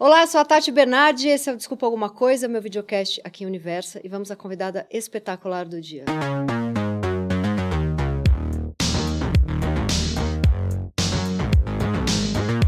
Olá, sou a Tati Bernardi, esse é o Desculpa Alguma Coisa, meu videocast aqui em Universa, e vamos à convidada espetacular do dia.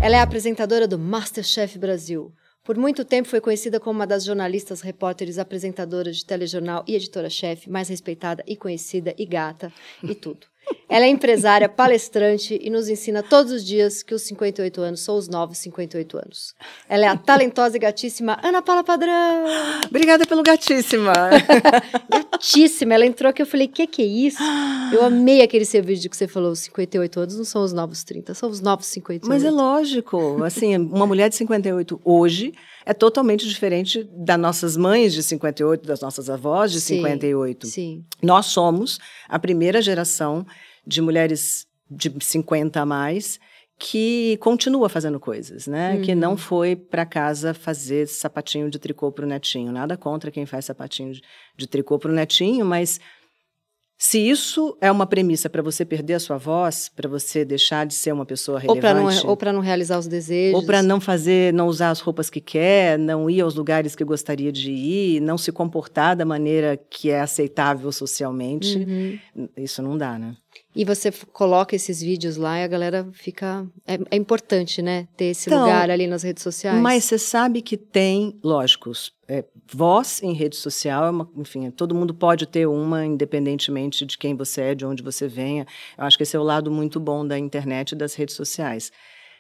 Ela é apresentadora do Masterchef Brasil. Por muito tempo foi conhecida como uma das jornalistas, repórteres, apresentadoras de telejornal e editora-chefe mais respeitada e conhecida e gata e tudo. Ela é empresária, palestrante e nos ensina todos os dias que os 58 anos são os novos 58 anos. Ela é a talentosa e gatíssima Ana Paula Padrão. Obrigada pelo gatíssima. gatíssima. Ela entrou aqui, eu falei, que que é isso? Eu amei aquele seu vídeo que você falou, os 58 anos não são os novos 30, são os novos 58. Mas é lógico, assim, uma mulher de 58 hoje é totalmente diferente das nossas mães de 58, das nossas avós de sim, 58. Sim. Nós somos a primeira geração de mulheres de 50 a mais que continua fazendo coisas, né? Uhum. Que não foi para casa fazer sapatinho de tricô para o netinho. Nada contra quem faz sapatinho de, de tricô para o netinho, mas se isso é uma premissa para você perder a sua voz, para você deixar de ser uma pessoa relevante, ou para não, não realizar os desejos, ou para não fazer, não usar as roupas que quer, não ir aos lugares que gostaria de ir, não se comportar da maneira que é aceitável socialmente, uhum. isso não dá, né? E você coloca esses vídeos lá e a galera fica. É, é importante, né? Ter esse então, lugar ali nas redes sociais. Mas você sabe que tem, lógico, é, voz em rede social, é uma, enfim, todo mundo pode ter uma, independentemente de quem você é, de onde você venha. Eu acho que esse é o lado muito bom da internet e das redes sociais.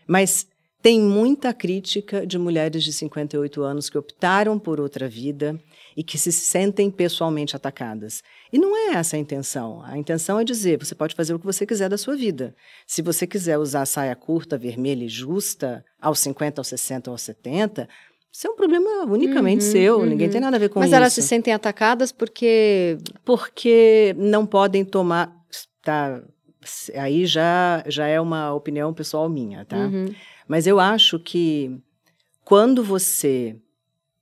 Mas tem muita crítica de mulheres de 58 anos que optaram por outra vida e que se sentem pessoalmente atacadas. E não é essa a intenção. A intenção é dizer: você pode fazer o que você quiser da sua vida. Se você quiser usar saia curta, vermelha e justa, aos 50, aos 60, aos 70, isso é um problema unicamente uhum, seu, uhum. ninguém tem nada a ver com Mas isso. Mas elas se sentem atacadas porque. Porque não podem tomar. Tá, aí já, já é uma opinião pessoal minha, tá? Uhum. Mas eu acho que quando você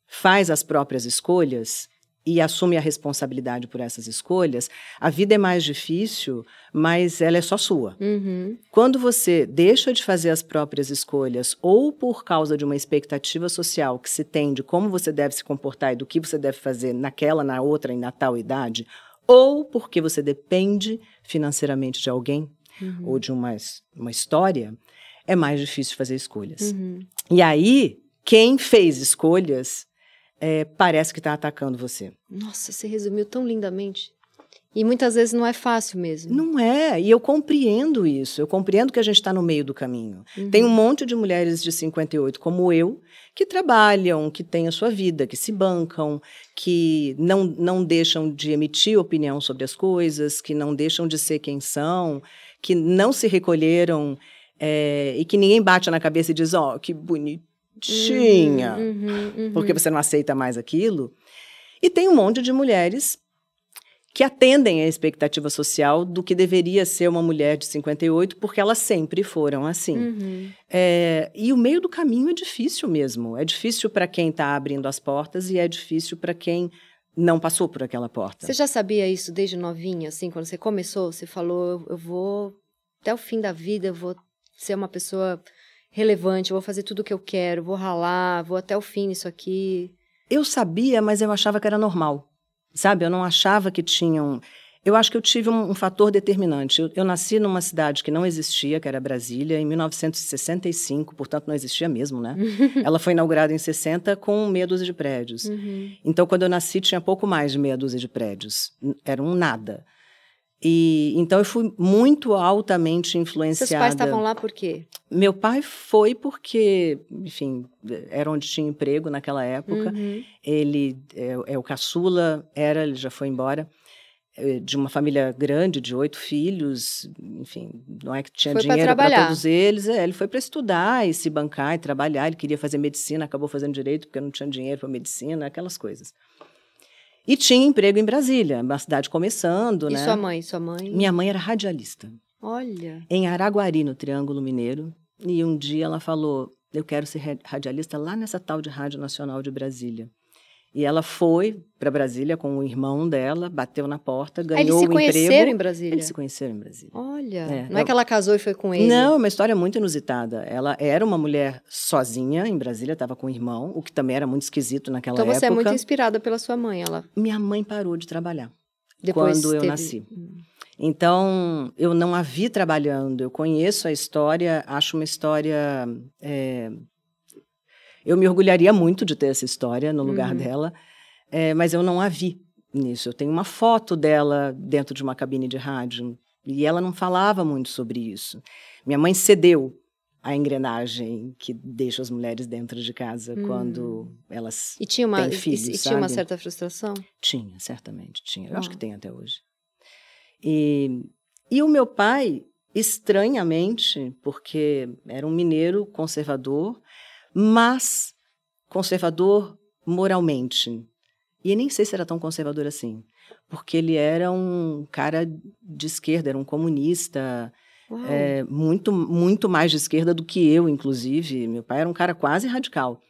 faz as próprias escolhas e assume a responsabilidade por essas escolhas, a vida é mais difícil, mas ela é só sua. Uhum. Quando você deixa de fazer as próprias escolhas, ou por causa de uma expectativa social que se tem de como você deve se comportar e do que você deve fazer naquela, na outra e na tal idade, ou porque você depende financeiramente de alguém uhum. ou de uma, uma história, é mais difícil fazer escolhas. Uhum. E aí, quem fez escolhas é, parece que está atacando você. Nossa, você resumiu tão lindamente. E muitas vezes não é fácil mesmo. Não é, e eu compreendo isso. Eu compreendo que a gente está no meio do caminho. Uhum. Tem um monte de mulheres de 58, como eu, que trabalham, que têm a sua vida, que se bancam, que não, não deixam de emitir opinião sobre as coisas, que não deixam de ser quem são, que não se recolheram é, e que ninguém bate na cabeça e diz: Ó, oh, que bonito tinha, uhum, uhum, uhum. porque você não aceita mais aquilo. E tem um monte de mulheres que atendem à expectativa social do que deveria ser uma mulher de 58, porque elas sempre foram assim. Uhum. É, e o meio do caminho é difícil mesmo. É difícil para quem está abrindo as portas e é difícil para quem não passou por aquela porta. Você já sabia isso desde novinha, assim, quando você começou? Você falou, eu vou até o fim da vida, eu vou ser uma pessoa relevante, vou fazer tudo o que eu quero, vou ralar, vou até o fim nisso aqui. Eu sabia, mas eu achava que era normal. Sabe? Eu não achava que tinham. Eu acho que eu tive um, um fator determinante. Eu, eu, nasci numa cidade que não existia, que era Brasília, em 1965, portanto não existia mesmo, né? Ela foi inaugurada em 60 com meia dúzia de prédios. Uhum. Então, quando eu nasci, tinha pouco mais de meia dúzia de prédios. Era um nada. E então eu fui muito altamente influenciada. Seus pais estavam lá por quê? Meu pai foi porque, enfim, era onde tinha emprego naquela época. Uhum. Ele é, é, o caçula, era, ele já foi embora, é, de uma família grande, de oito filhos, enfim, não é que tinha foi dinheiro para todos eles. É, ele foi para estudar e se bancar e trabalhar. Ele queria fazer medicina, acabou fazendo direito porque não tinha dinheiro para medicina, aquelas coisas. E tinha emprego em Brasília, uma cidade começando, e né? E sua mãe, sua mãe? Minha mãe era radialista. Olha. Em Araguari, no Triângulo Mineiro. E um dia ela falou: Eu quero ser radialista lá nessa tal de Rádio Nacional de Brasília. E ela foi para Brasília com o irmão dela, bateu na porta, Ah, ganhou eles se o conheceram emprego. em Brasília? Eles se conheceram em Brasília. Olha, É, não é eu- que ela casou e foi com ele? Não, é uma história muito inusitada. Ela era uma mulher sozinha em Brasília, estava com o irmão, o que também era muito esquisito naquela Então você época. é muito inspirada pela sua mãe, ela Minha mãe parou de trabalhar depois quando eu teve- nasci. Hum. Então, eu não a vi trabalhando, eu conheço a história, acho uma história. é, Eu me orgulharia muito de ter essa história no lugar Uhum. dela, é, mas eu não a vi nisso. Eu tenho uma foto dela dentro de uma cabine de rádio e ela não falava muito sobre isso. Minha mãe cedeu a engrenagem que deixa as mulheres dentro de casa Hum. quando elas E tinha uma, Tem e- filhos, e, tinha uma certa frustração? tinha, certamente tinha. Eu acho Uau. que tem até hoje. E, e o meu pai, estranhamente, porque era um mineiro conservador, mas conservador moralmente. E nem sei se era tão conservador assim, porque ele era um cara de esquerda, era um comunista, é, muito, muito mais de esquerda do que eu, inclusive. Meu pai era um cara quase radical.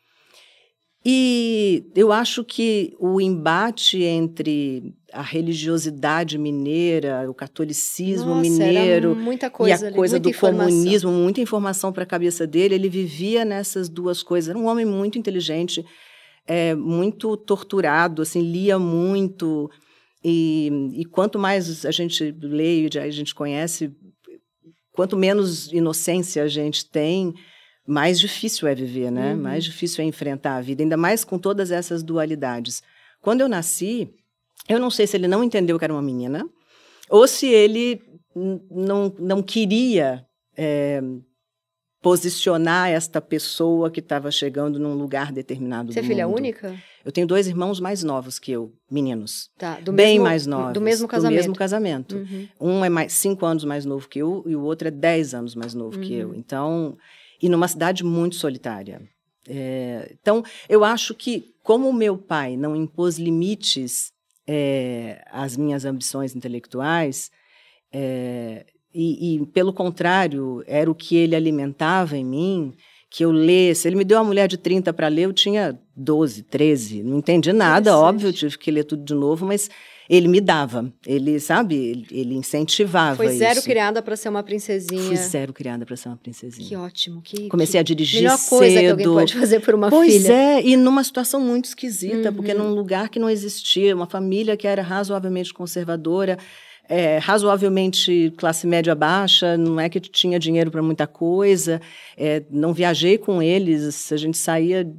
E eu acho que o embate entre a religiosidade mineira, o catolicismo Nossa, mineiro e a ali, coisa do informação. comunismo, muita informação para a cabeça dele, ele vivia nessas duas coisas. Era um homem muito inteligente, é, muito torturado, assim, lia muito. E, e quanto mais a gente lê e a gente conhece, quanto menos inocência a gente tem, mais difícil é viver, né? Uhum. Mais difícil é enfrentar a vida, ainda mais com todas essas dualidades. Quando eu nasci, eu não sei se ele não entendeu que era uma menina, ou se ele não, não queria é, posicionar esta pessoa que estava chegando num lugar determinado Você é do filha mundo. única? Eu tenho dois irmãos mais novos que eu, meninos. Tá, do bem mesmo, mais novos. Do mesmo Do casamento. mesmo casamento. Uhum. Um é mais cinco anos mais novo que eu e o outro é dez anos mais novo que eu. Uhum. Então, e numa cidade muito solitária. É, então, eu acho que como o meu pai não impôs limites é, às minhas ambições intelectuais, é, e, e, pelo contrário, era o que ele alimentava em mim, que eu lesse. Ele me deu uma mulher de 30 para ler, eu tinha 12, 13. Não entendi nada, óbvio, tive que ler tudo de novo, mas ele me dava. Ele, sabe, ele, ele incentivava Foi zero isso. criada para ser uma princesinha. Fui zero criada para ser uma princesinha. Que ótimo. Que, Comecei que a dirigir melhor cedo. coisa que alguém pode fazer por uma pois filha. é, e numa situação muito esquisita, porque Uhum. num lugar que não existia, uma família que era razoavelmente conservadora, é, razoavelmente classe média baixa, não é que tinha dinheiro para muita coisa, é, não viajei com eles, a gente saía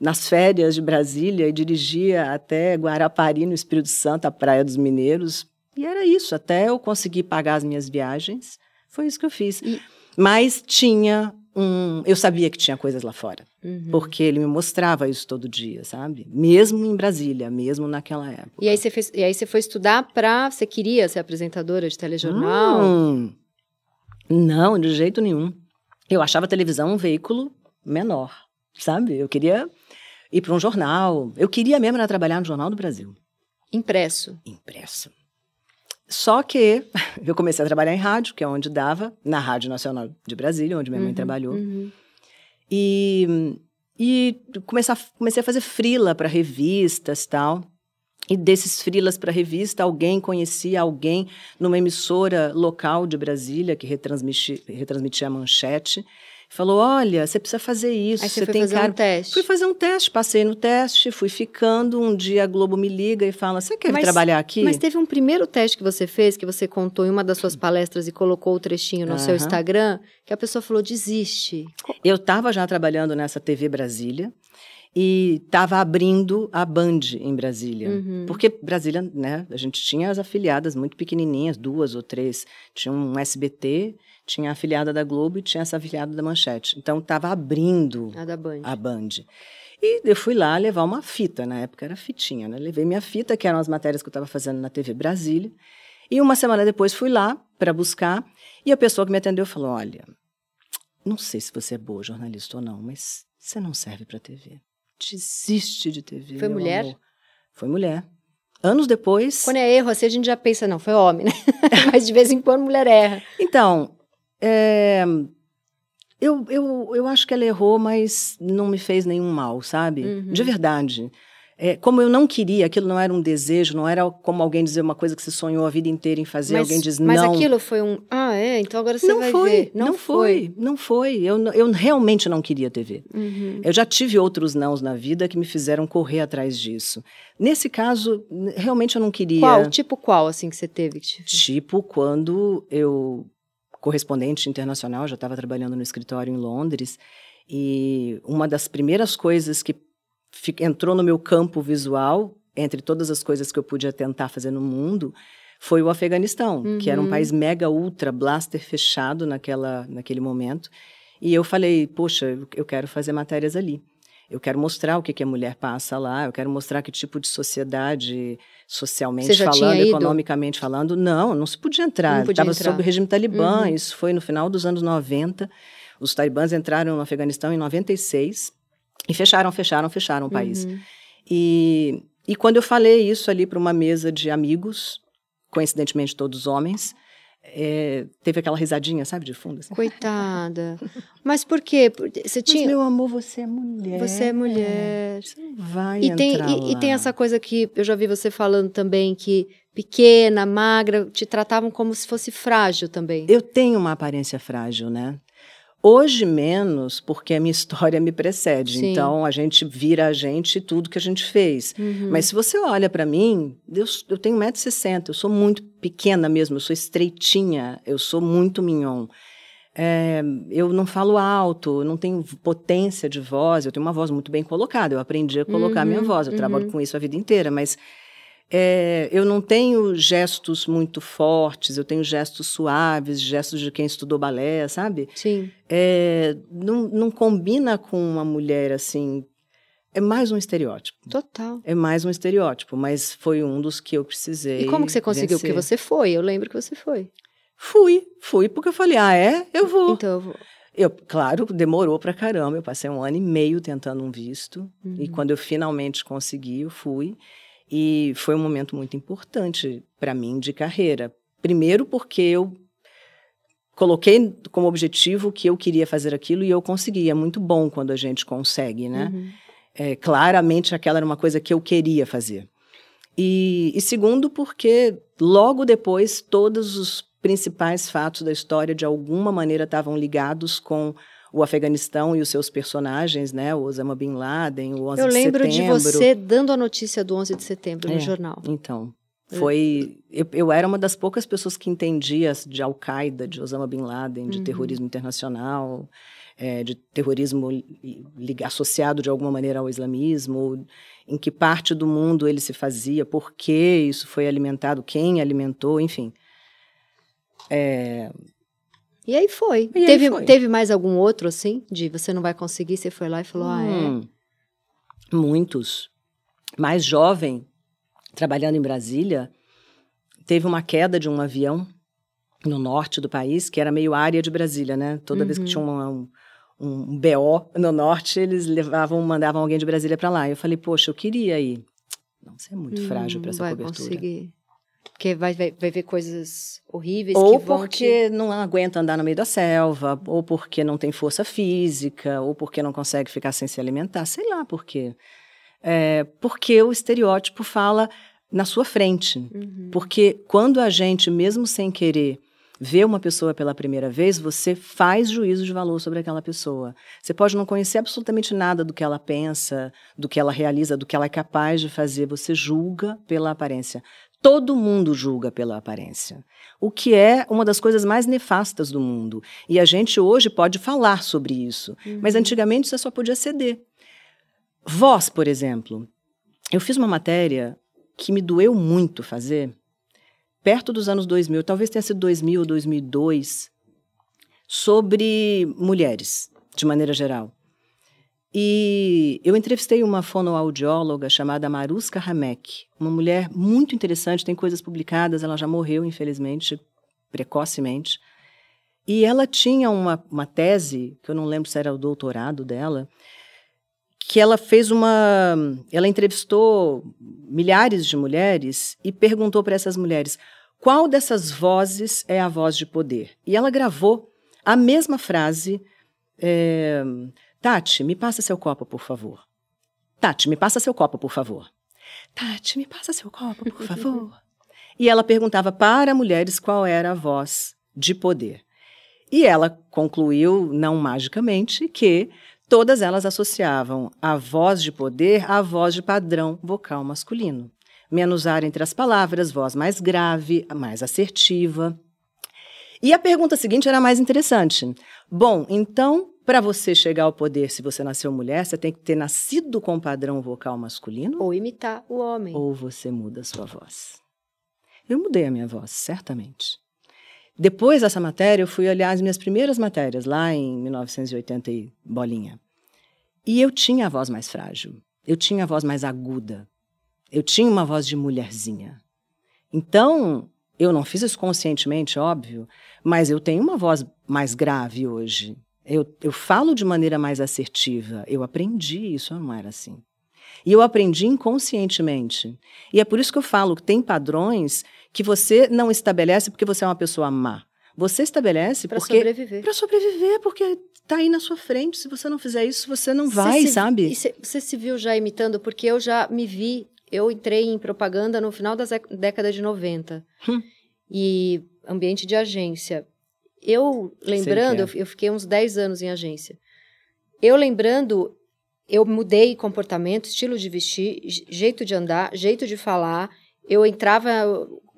nas férias de Brasília e dirigia até Guarapari, no Espírito Santo, a Praia dos Mineiros, e era isso, até eu conseguir pagar as minhas viagens, foi isso que eu fiz. E- Mas tinha um... Eu sabia que tinha coisas lá fora Uhum. porque ele me mostrava isso todo dia, sabe? Mesmo em Brasília, mesmo naquela época. E aí você fez, e aí você foi estudar para, você queria ser apresentadora de telejornal? Hum, não, de jeito nenhum. Eu achava a televisão um veículo menor, sabe? Eu queria ir para um jornal. Eu queria mesmo era trabalhar no Jornal do Brasil, Impresso. impresso. Só que eu comecei a trabalhar em rádio, que é onde dava, na Rádio Nacional de Brasília, onde minha mãe Uhum, trabalhou. uhum. E, e comecei, a, comecei a fazer frila para revistas tal. E desses frilas para revista, alguém conhecia alguém numa emissora local de Brasília que retransmitia, retransmitia a manchete. Falou: Olha, você precisa fazer isso. Aí você foi tem fazer cara. um teste. Fui fazer um teste, passei no teste, fui ficando. Um dia a Globo me liga e fala: Você quer Mas- trabalhar aqui? Mas teve um primeiro teste que você fez, que você contou em uma das suas palestras e colocou o trechinho no seu. Instagram, que a pessoa falou, desiste. Eu estava já trabalhando nessa TV Brasília e estava abrindo a Band em Brasília. Uhum. Porque Brasília, né, a gente tinha as afiliadas muito pequenininhas, duas ou três. Tinha um SBT, tinha a afiliada da Globo e tinha essa afiliada da Manchete. Então estava abrindo A Band. a Band. E eu fui lá levar uma fita, na época era fitinha, né? Levei minha fita, que eram as matérias que eu estava fazendo na TV Brasília. E uma semana depois fui lá para buscar e a pessoa que me atendeu falou: Olha, não sei se você é boa jornalista ou não, mas você não serve para TV. Desiste de TV. Foi mulher? amor." Foi mulher. Anos depois. Quando é erro assim, a gente já pensa, não, foi homem, né? Mas de vez em quando mulher erra. Então, é, eu, eu, eu acho que ela errou, mas não me fez nenhum mal, sabe? Uhum. De verdade. é, como eu não queria, aquilo não era um desejo, não era como alguém dizer uma coisa que você sonhou a vida inteira em fazer, mas, alguém diz mas não. Mas aquilo foi um, ah, é, então agora você não vai foi, ver. Não, não foi, foi, não foi. Eu, eu realmente não queria TV. Uhum. Eu já tive outros nãos na vida que me fizeram correr atrás disso. Nesse caso, realmente eu não queria. Qual? Tipo qual, assim, que você teve? Tipo quando eu, correspondente internacional, já estava trabalhando no escritório em Londres, e uma das primeiras coisas que entrou no meu campo visual, entre todas as coisas que eu podia tentar fazer no mundo, foi o Afeganistão, uhum. que era um uhum. país mega ultra blaster fechado naquela, naquele momento. E eu falei, poxa, eu quero fazer matérias ali. Eu quero mostrar o que, que a mulher passa lá, eu quero mostrar que tipo de sociedade, socialmente falando, economicamente falando. Não, não se podia entrar. Estava sob o regime talibã, uhum. isso foi no final dos anos 90. Os talibãs entraram no Afeganistão em 96 e fecharam, fecharam, fecharam o país. Uhum. E, e quando eu falei isso ali para uma mesa de amigos, coincidentemente todos homens, é, teve aquela risadinha, sabe, de fundo. Assim. Coitada. Mas por quê? Você tinha... Mas, meu amor, você é mulher. Você é mulher. Você não vai e tem, e, e, tem essa coisa que eu já vi você falando também, que pequena, magra, te tratavam como se fosse frágil também. Eu tenho uma aparência frágil, né? Hoje menos, porque a minha história me precede. Sim. Então a gente vira a gente tudo que a gente fez. Uhum. Mas se você olha para mim, eu, eu tenho 1,60m, eu sou muito pequena mesmo, eu sou estreitinha, eu sou muito mignon. É, eu não falo alto, não tenho potência de voz, eu tenho uma voz muito bem colocada, eu aprendi a colocar uhum, minha voz, eu uhum. trabalho com isso a vida inteira, mas é, eu não tenho gestos muito fortes, eu tenho gestos suaves, gestos de quem estudou balé, sabe? Sim. É, não, não combina com uma mulher assim. É mais um estereótipo. Total. É mais um estereótipo, mas foi um dos que eu precisei. E como que você conseguiu? Vencer. Porque você foi, eu lembro que você foi. Fui, fui, porque eu falei, ah, é? Eu vou. Então eu vou. Eu, claro, demorou pra caramba. Eu passei um ano e meio tentando um visto. Uhum. E quando eu finalmente consegui, eu fui. E foi um momento muito importante para mim de carreira. Primeiro, porque eu coloquei como objetivo que eu queria fazer aquilo e eu consegui. É muito bom quando a gente consegue, né? Uhum. É, claramente aquela era uma coisa que eu queria fazer. E, e segundo, porque logo depois todos os principais fatos da história de alguma maneira estavam ligados com o Afeganistão e os seus personagens, né? O Osama Bin Laden, o 11 Eu lembro de, de você dando a notícia do 11 de setembro é, no jornal. Então, foi... Eu, eu, era uma das poucas pessoas que entendia de Al-Qaeda, de Osama Bin Laden, de uhum. terrorismo internacional, é, de terrorismo associado de alguma maneira ao islamismo, em que parte do mundo ele se fazia, por que isso foi alimentado, quem alimentou, enfim. É, e aí foi. E teve, aí foi. teve mais algum outro, assim? De você não vai conseguir, você foi lá e falou, hum, ah, é? Hum. Muitos. Mais jovem, trabalhando em Brasília, teve uma queda de um avião no norte do país, que era meio área de Brasília, né? Toda uhum. vez que tinha um, um, um BO no norte, eles levavam, mandavam alguém de Brasília para lá. Eu falei, poxa, eu queria ir. Não, você é muito hum, frágil para essa vai cobertura. Conseguir. Porque vai, vai, vai ver coisas horríveis ou porque te... não aguenta andar no meio da selva, ou porque não tem força física, ou porque não consegue ficar sem se alimentar, sei lá por quê. É, porque o estereótipo fala na sua frente. Uhum. Porque quando a gente, mesmo sem querer, vê uma pessoa pela primeira vez, você faz juízo de valor sobre aquela pessoa. Você pode não conhecer absolutamente nada do que ela pensa, do que ela realiza, do que ela é capaz de fazer. Você julga pela aparência. Todo mundo julga pela aparência, o que é uma das coisas mais nefastas do mundo. E a gente hoje pode falar sobre isso, uhum. mas antigamente você só podia ceder. Voz, por exemplo. Eu fiz uma matéria que me doeu muito fazer, perto dos anos 2000, talvez tenha sido 2000 ou 2002, sobre mulheres, de maneira geral. E eu entrevistei uma fonoaudióloga chamada Maruska Hamek, uma mulher muito interessante, tem coisas publicadas, ela já morreu, infelizmente, precocemente. E ela tinha uma, uma tese, que eu não lembro se era o doutorado dela, que ela fez uma. Ela entrevistou milhares de mulheres e perguntou para essas mulheres qual dessas vozes é a voz de poder. E ela gravou a mesma frase. É, Tati, me passa seu copo, por favor. Tati, me passa seu copo, por favor. Tati, me passa seu copo, por favor. e ela perguntava para mulheres qual era a voz de poder. E ela concluiu, não magicamente, que todas elas associavam a voz de poder à voz de padrão vocal masculino. Menos ar entre as palavras, voz mais grave, mais assertiva. E a pergunta seguinte era mais interessante. Bom, então, para você chegar ao poder, se você nasceu mulher, você tem que ter nascido com padrão vocal masculino? Ou imitar o homem. Ou você muda a sua voz? Eu mudei a minha voz, certamente. Depois dessa matéria, eu fui olhar as minhas primeiras matérias, lá em 1980 e bolinha. E eu tinha a voz mais frágil. Eu tinha a voz mais aguda. Eu tinha uma voz de mulherzinha. Então, eu não fiz isso conscientemente, óbvio, mas eu tenho uma voz mais grave hoje. Eu, eu falo de maneira mais assertiva. Eu aprendi isso, eu não era assim. E eu aprendi inconscientemente. E é por isso que eu falo que tem padrões que você não estabelece porque você é uma pessoa má. Você estabelece pra porque sobreviver. para sobreviver, porque está aí na sua frente. Se você não fizer isso, você não vai, você se, sabe? Cê, você se viu já imitando porque eu já me vi. Eu entrei em propaganda no final da década de 90. Hum. E ambiente de agência. Eu lembrando, é. eu fiquei uns 10 anos em agência. Eu lembrando, eu mudei comportamento, estilo de vestir, jeito de andar, jeito de falar. Eu entrava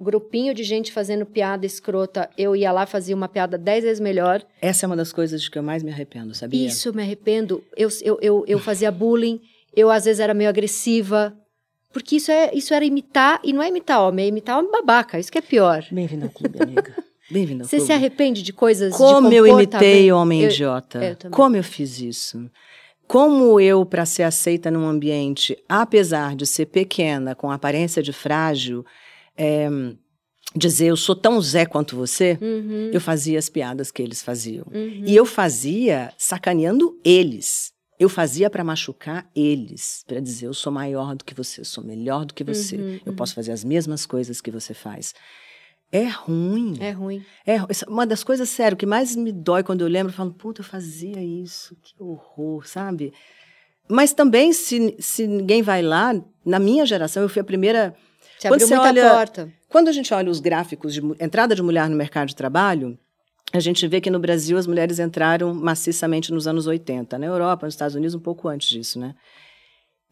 grupinho de gente fazendo piada escrota, eu ia lá fazia uma piada dez vezes melhor. Essa é uma das coisas de que eu mais me arrependo, sabia? Isso, eu me arrependo. Eu, eu, eu, eu fazia bullying, eu às vezes era meio agressiva. Porque isso, é, isso era imitar, e não é imitar homem, é imitar homem babaca, isso que é pior. Bem-vindo ao clube, amiga. Bem-vindo Você se arrepende de coisas Como de eu imitei homem eu, idiota. Eu Como eu fiz isso. Como eu, para ser aceita num ambiente, apesar de ser pequena, com aparência de frágil, é, dizer eu sou tão Zé quanto você, uhum. eu fazia as piadas que eles faziam. Uhum. E eu fazia sacaneando eles. Eu fazia para machucar eles, para dizer eu sou maior do que você, eu sou melhor do que você, uhum, eu posso fazer as mesmas coisas que você faz. É ruim. É ruim. É uma das coisas, sério, que mais me dói quando eu lembro, eu falo, puta, eu fazia isso, que horror, sabe? Mas também, se, se ninguém vai lá, na minha geração, eu fui a primeira. Te quando você olha, porta. Quando a gente olha os gráficos de entrada de mulher no mercado de trabalho, a gente vê que no Brasil as mulheres entraram maciçamente nos anos 80. Na Europa, nos Estados Unidos, um pouco antes disso, né?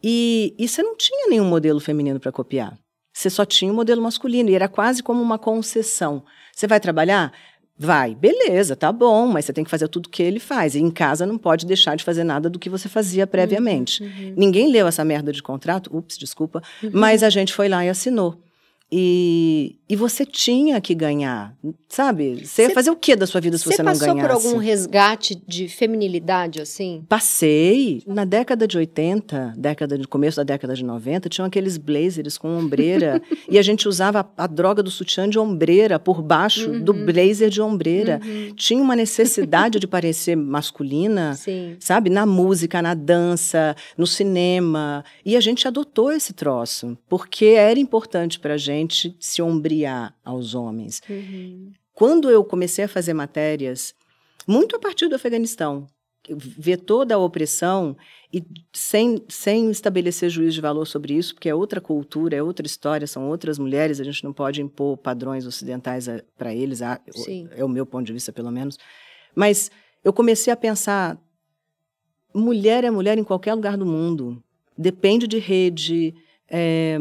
E, e você não tinha nenhum modelo feminino para copiar. Você só tinha o um modelo masculino e era quase como uma concessão. Você vai trabalhar? Vai, beleza, tá bom, mas você tem que fazer tudo que ele faz. E em casa não pode deixar de fazer nada do que você fazia previamente. Uhum, uhum. Ninguém leu essa merda de contrato, ups, desculpa, uhum. mas a gente foi lá e assinou. E, e você tinha que ganhar, sabe? Você ia fazer o que da sua vida se você, não ganhasse? Você passou por algum resgate de feminilidade, assim? Passei. Na década de 80, década de começo da década de 90, tinham aqueles blazers com ombreira. e a gente usava a, a, droga do sutiã de ombreira por baixo uhum. do blazer de ombreira. Uhum. Tinha uma necessidade de parecer masculina, Sim. sabe? Na música, na dança, no cinema. E a gente adotou esse troço, porque era importante pra gente gente se ombrear aos homens. Uhum. Quando eu comecei a fazer matérias, muito a partir do Afeganistão, ver toda a opressão e sem, sem estabelecer juízo de valor sobre isso, porque é outra cultura, é outra história, são outras mulheres, a gente não pode impor padrões ocidentais para eles, é o meu ponto de vista, pelo menos. Mas eu comecei a pensar: mulher é mulher em qualquer lugar do mundo, depende de rede, é,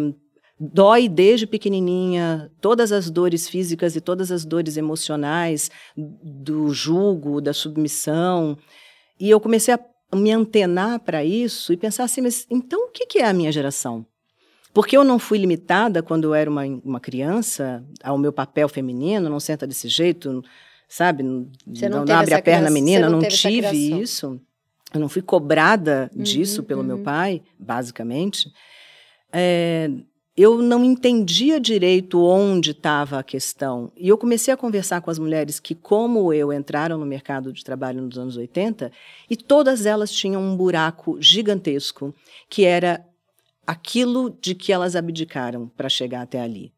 dói desde pequenininha, todas as dores físicas e todas as dores emocionais do julgo, da submissão. E eu comecei a me antenar para isso e pensar assim, mas então o que é a minha geração? Porque eu não fui limitada quando eu era uma, uma criança ao meu papel feminino, não senta desse jeito, sabe? Você não, não abre a perna criança, menina, não, não tive isso. Eu não fui cobrada disso uhum, pelo uhum. meu pai, basicamente. É, eu não entendia direito onde estava a questão. E eu comecei a conversar com as mulheres que, como eu, entraram no mercado de trabalho nos anos 80, e todas elas tinham um buraco gigantesco, que era aquilo de que elas abdicaram para chegar até ali.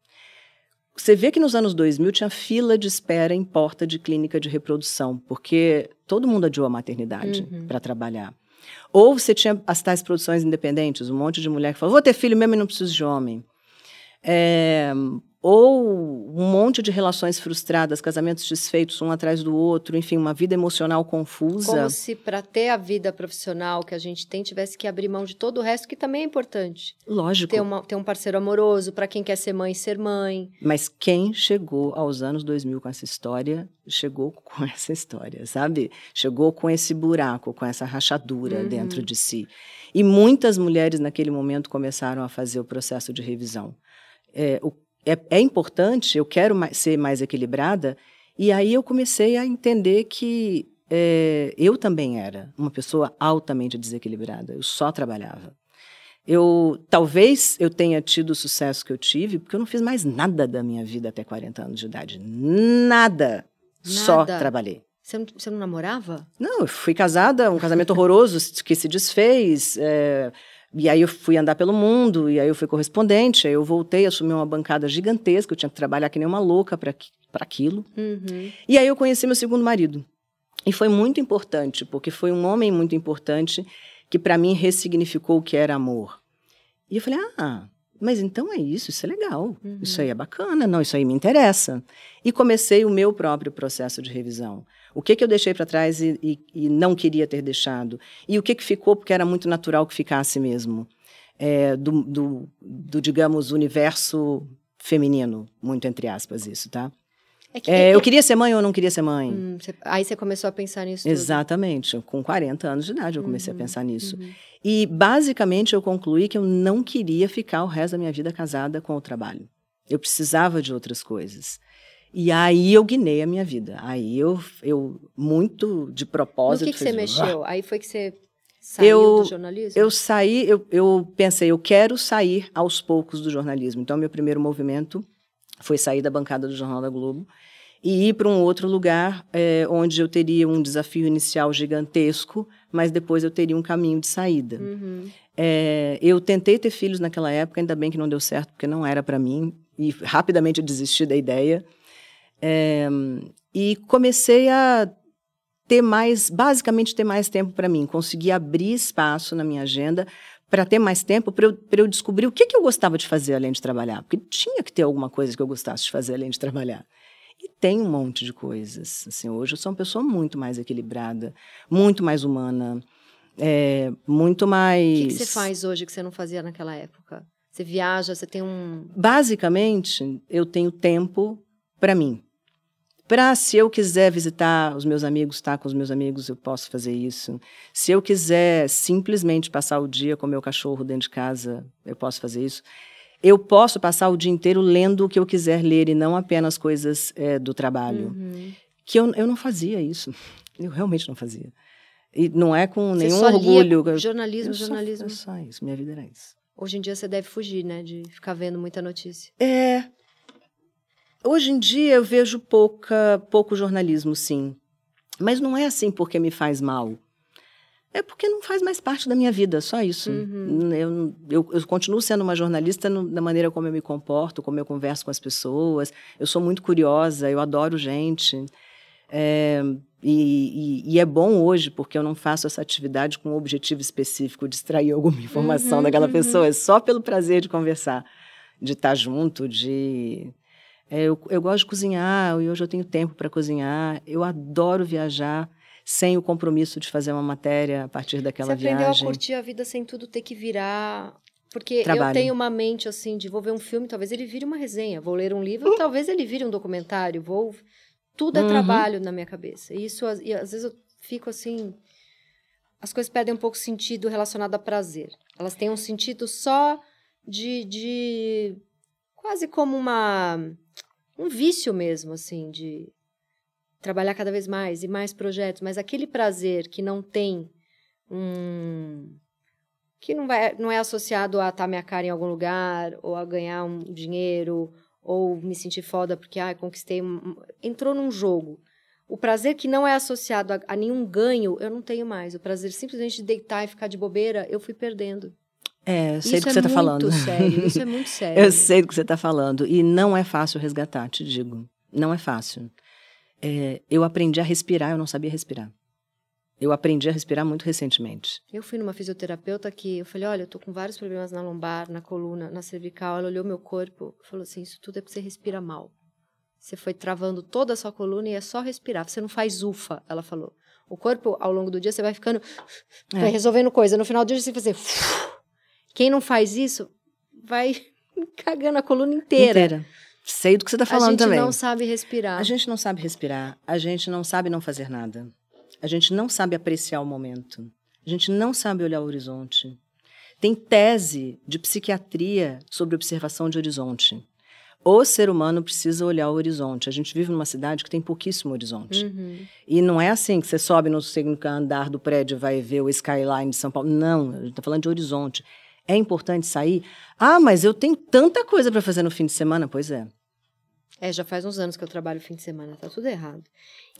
Você vê que nos anos 2000 tinha fila de espera em porta de clínica de reprodução, porque todo mundo adiou a maternidade uhum. para trabalhar. Ou você tinha as tais produções independentes, um monte de mulher que falou, vou ter filho mesmo e não preciso de homem. É, ou um monte de relações frustradas, casamentos desfeitos um atrás do outro, enfim, uma vida emocional confusa. Como se para ter a vida profissional que a gente tem tivesse que abrir mão de todo o resto que também é importante. Lógico. Ter, uma, ter um parceiro amoroso, para quem quer ser mãe, ser mãe. Mas quem chegou aos anos 2000 com essa história, chegou com essa história, sabe? Chegou com esse buraco, com essa rachadura uhum. dentro de si. E muitas mulheres naquele momento começaram a fazer o processo de revisão. É, o é, é importante, eu quero mais, ser mais equilibrada. E aí eu comecei a entender que é, eu também era uma pessoa altamente desequilibrada. Eu só trabalhava. Eu talvez eu tenha tido o sucesso que eu tive porque eu não fiz mais nada da minha vida até 40 anos de idade. Nada. nada. Só trabalhei. Você não, você não, namorava? Não, eu fui casada, um casamento horroroso que se desfez. É, e aí eu fui andar pelo mundo, e aí eu fui correspondente, aí eu voltei, assumi uma bancada gigantesca, eu tinha que trabalhar que nem uma louca para aquilo. Uhum. E aí eu conheci meu segundo marido. E foi muito importante, porque foi um homem muito importante que para mim ressignificou o que era amor. E eu falei: "Ah, mas então é isso, isso é legal. Uhum. Isso aí é bacana, não, isso aí me interessa". E comecei o meu próprio processo de revisão. O que, que eu deixei para trás e, e, e, não queria ter deixado? E o que, que ficou porque era muito natural que ficasse mesmo? É, do, do, do, digamos, universo feminino, muito entre aspas, isso, tá? É que, é, eu queria ser mãe ou não queria ser mãe? Hum, cê, aí você começou a pensar nisso. Exatamente. Com 40 anos de idade eu comecei uhum, a pensar nisso. Uhum. E basicamente eu concluí que eu não queria ficar o resto da minha vida casada com o trabalho. Eu precisava de outras coisas. E aí eu guinei a minha vida. Aí eu, eu muito de propósito. No que, que você mexeu? Aí foi que você saiu eu, do jornalismo? Eu saí, eu, eu pensei, eu quero sair aos poucos do jornalismo. Então, meu primeiro movimento foi sair da bancada do Jornal da Globo e ir para um outro lugar é, onde eu teria um desafio inicial gigantesco, mas depois eu teria um caminho de saída. Uhum. É, eu tentei ter filhos naquela época, ainda bem que não deu certo, porque não era para mim, e rapidamente eu desisti da ideia. É, e comecei a ter mais, basicamente ter mais tempo para mim, conseguir abrir espaço na minha agenda para ter mais tempo para eu, eu descobrir o que, que eu gostava de fazer além de trabalhar, porque tinha que ter alguma coisa que eu gostasse de fazer além de trabalhar. E tem um monte de coisas. Assim, hoje eu sou uma pessoa muito mais equilibrada, muito mais humana, é, muito mais. O que, que você faz hoje que você não fazia naquela época? Você viaja, você tem um. Basicamente, eu tenho tempo para mim. Para se eu quiser visitar os meus amigos, estar tá com os meus amigos, eu posso fazer isso. Se eu quiser simplesmente passar o dia com o meu cachorro dentro de casa, eu posso fazer isso. Eu posso passar o dia inteiro lendo o que eu quiser ler e não apenas coisas é, do trabalho. Uhum. Que eu, eu não fazia isso. Eu realmente não fazia. E não é com você nenhum orgulho. jornalismo, eu jornalismo. Só, só isso, minha vida era isso. Hoje em dia você deve fugir, né, de ficar vendo muita notícia. É, Hoje em dia eu vejo pouca, pouco jornalismo, sim. Mas não é assim porque me faz mal. É porque não faz mais parte da minha vida, só isso. Uhum. Eu, eu, eu, continuo sendo uma jornalista no, da maneira como eu me comporto, como eu converso com as pessoas. Eu sou muito curiosa, eu adoro gente. É, e, e, e, é bom hoje, porque eu não faço essa atividade com um objetivo específico de extrair alguma informação uhum, daquela uhum. pessoa, é só pelo prazer de conversar, de estar junto, de é, eu, eu gosto de cozinhar e hoje eu tenho tempo para cozinhar. Eu adoro viajar sem o compromisso de fazer uma matéria a partir daquela viagem. Você aprendeu a curtir a vida sem tudo ter que virar porque Trabalho. eu tenho uma mente assim de vou ver um filme, talvez ele vire uma resenha, vou ler um livro, uh. talvez ele vire um documentário, vou tudo é uhum. trabalho na minha cabeça. E isso e às vezes eu fico assim as coisas perdem um pouco sentido relacionado a prazer. Elas têm um sentido só de, de quase como uma um vício mesmo, assim, de trabalhar cada vez mais e mais projetos, mas aquele prazer que não tem um que não vai não é associado a estar minha cara em algum lugar ou a ganhar um dinheiro ou me sentir foda porque ah, conquistei um... entrou num jogo. O prazer que não é associado a, a nenhum ganho, eu não tenho mais. O prazer simplesmente de deitar e ficar de bobeira, eu fui perdendo. É, sei isso do que é você está falando. Sério, isso é muito sério. eu sei do que você está falando. E não é fácil resgatar, te digo. Não é fácil. É, eu aprendi a respirar, eu não sabia respirar. Eu aprendi a respirar muito recentemente. Eu fui numa fisioterapeuta que eu falei, olha, eu tô com vários problemas na lombar, na coluna, na cervical. Ela olhou meu corpo e falou assim, isso tudo é porque você respira mal. Você foi travando toda a sua coluna e é só respirar. Você não faz ufa, ela falou. O corpo, ao longo do dia, você vai ficando. É. Vai resolvendo coisa. No final do dia, você vai fazer. Quem não faz isso, vai cagando a coluna inteira. inteira. Sei do que você está falando também. A gente não sabe respirar. A gente não sabe respirar. A gente não sabe não fazer nada. A gente não sabe apreciar o momento. A gente não sabe olhar o horizonte. Tem tese de psiquiatria sobre observação de horizonte. O ser humano precisa olhar o horizonte. A gente vive numa cidade que tem pouquíssimo horizonte. Uhum. E não é assim que você sobe no segundo andar do prédio e vai ver o skyline de São Paulo. Não, a gente está falando de horizonte. É importante sair. Ah, mas eu tenho tanta coisa para fazer no fim de semana. Pois é. É, já faz uns anos que eu trabalho fim de semana, tá tudo errado.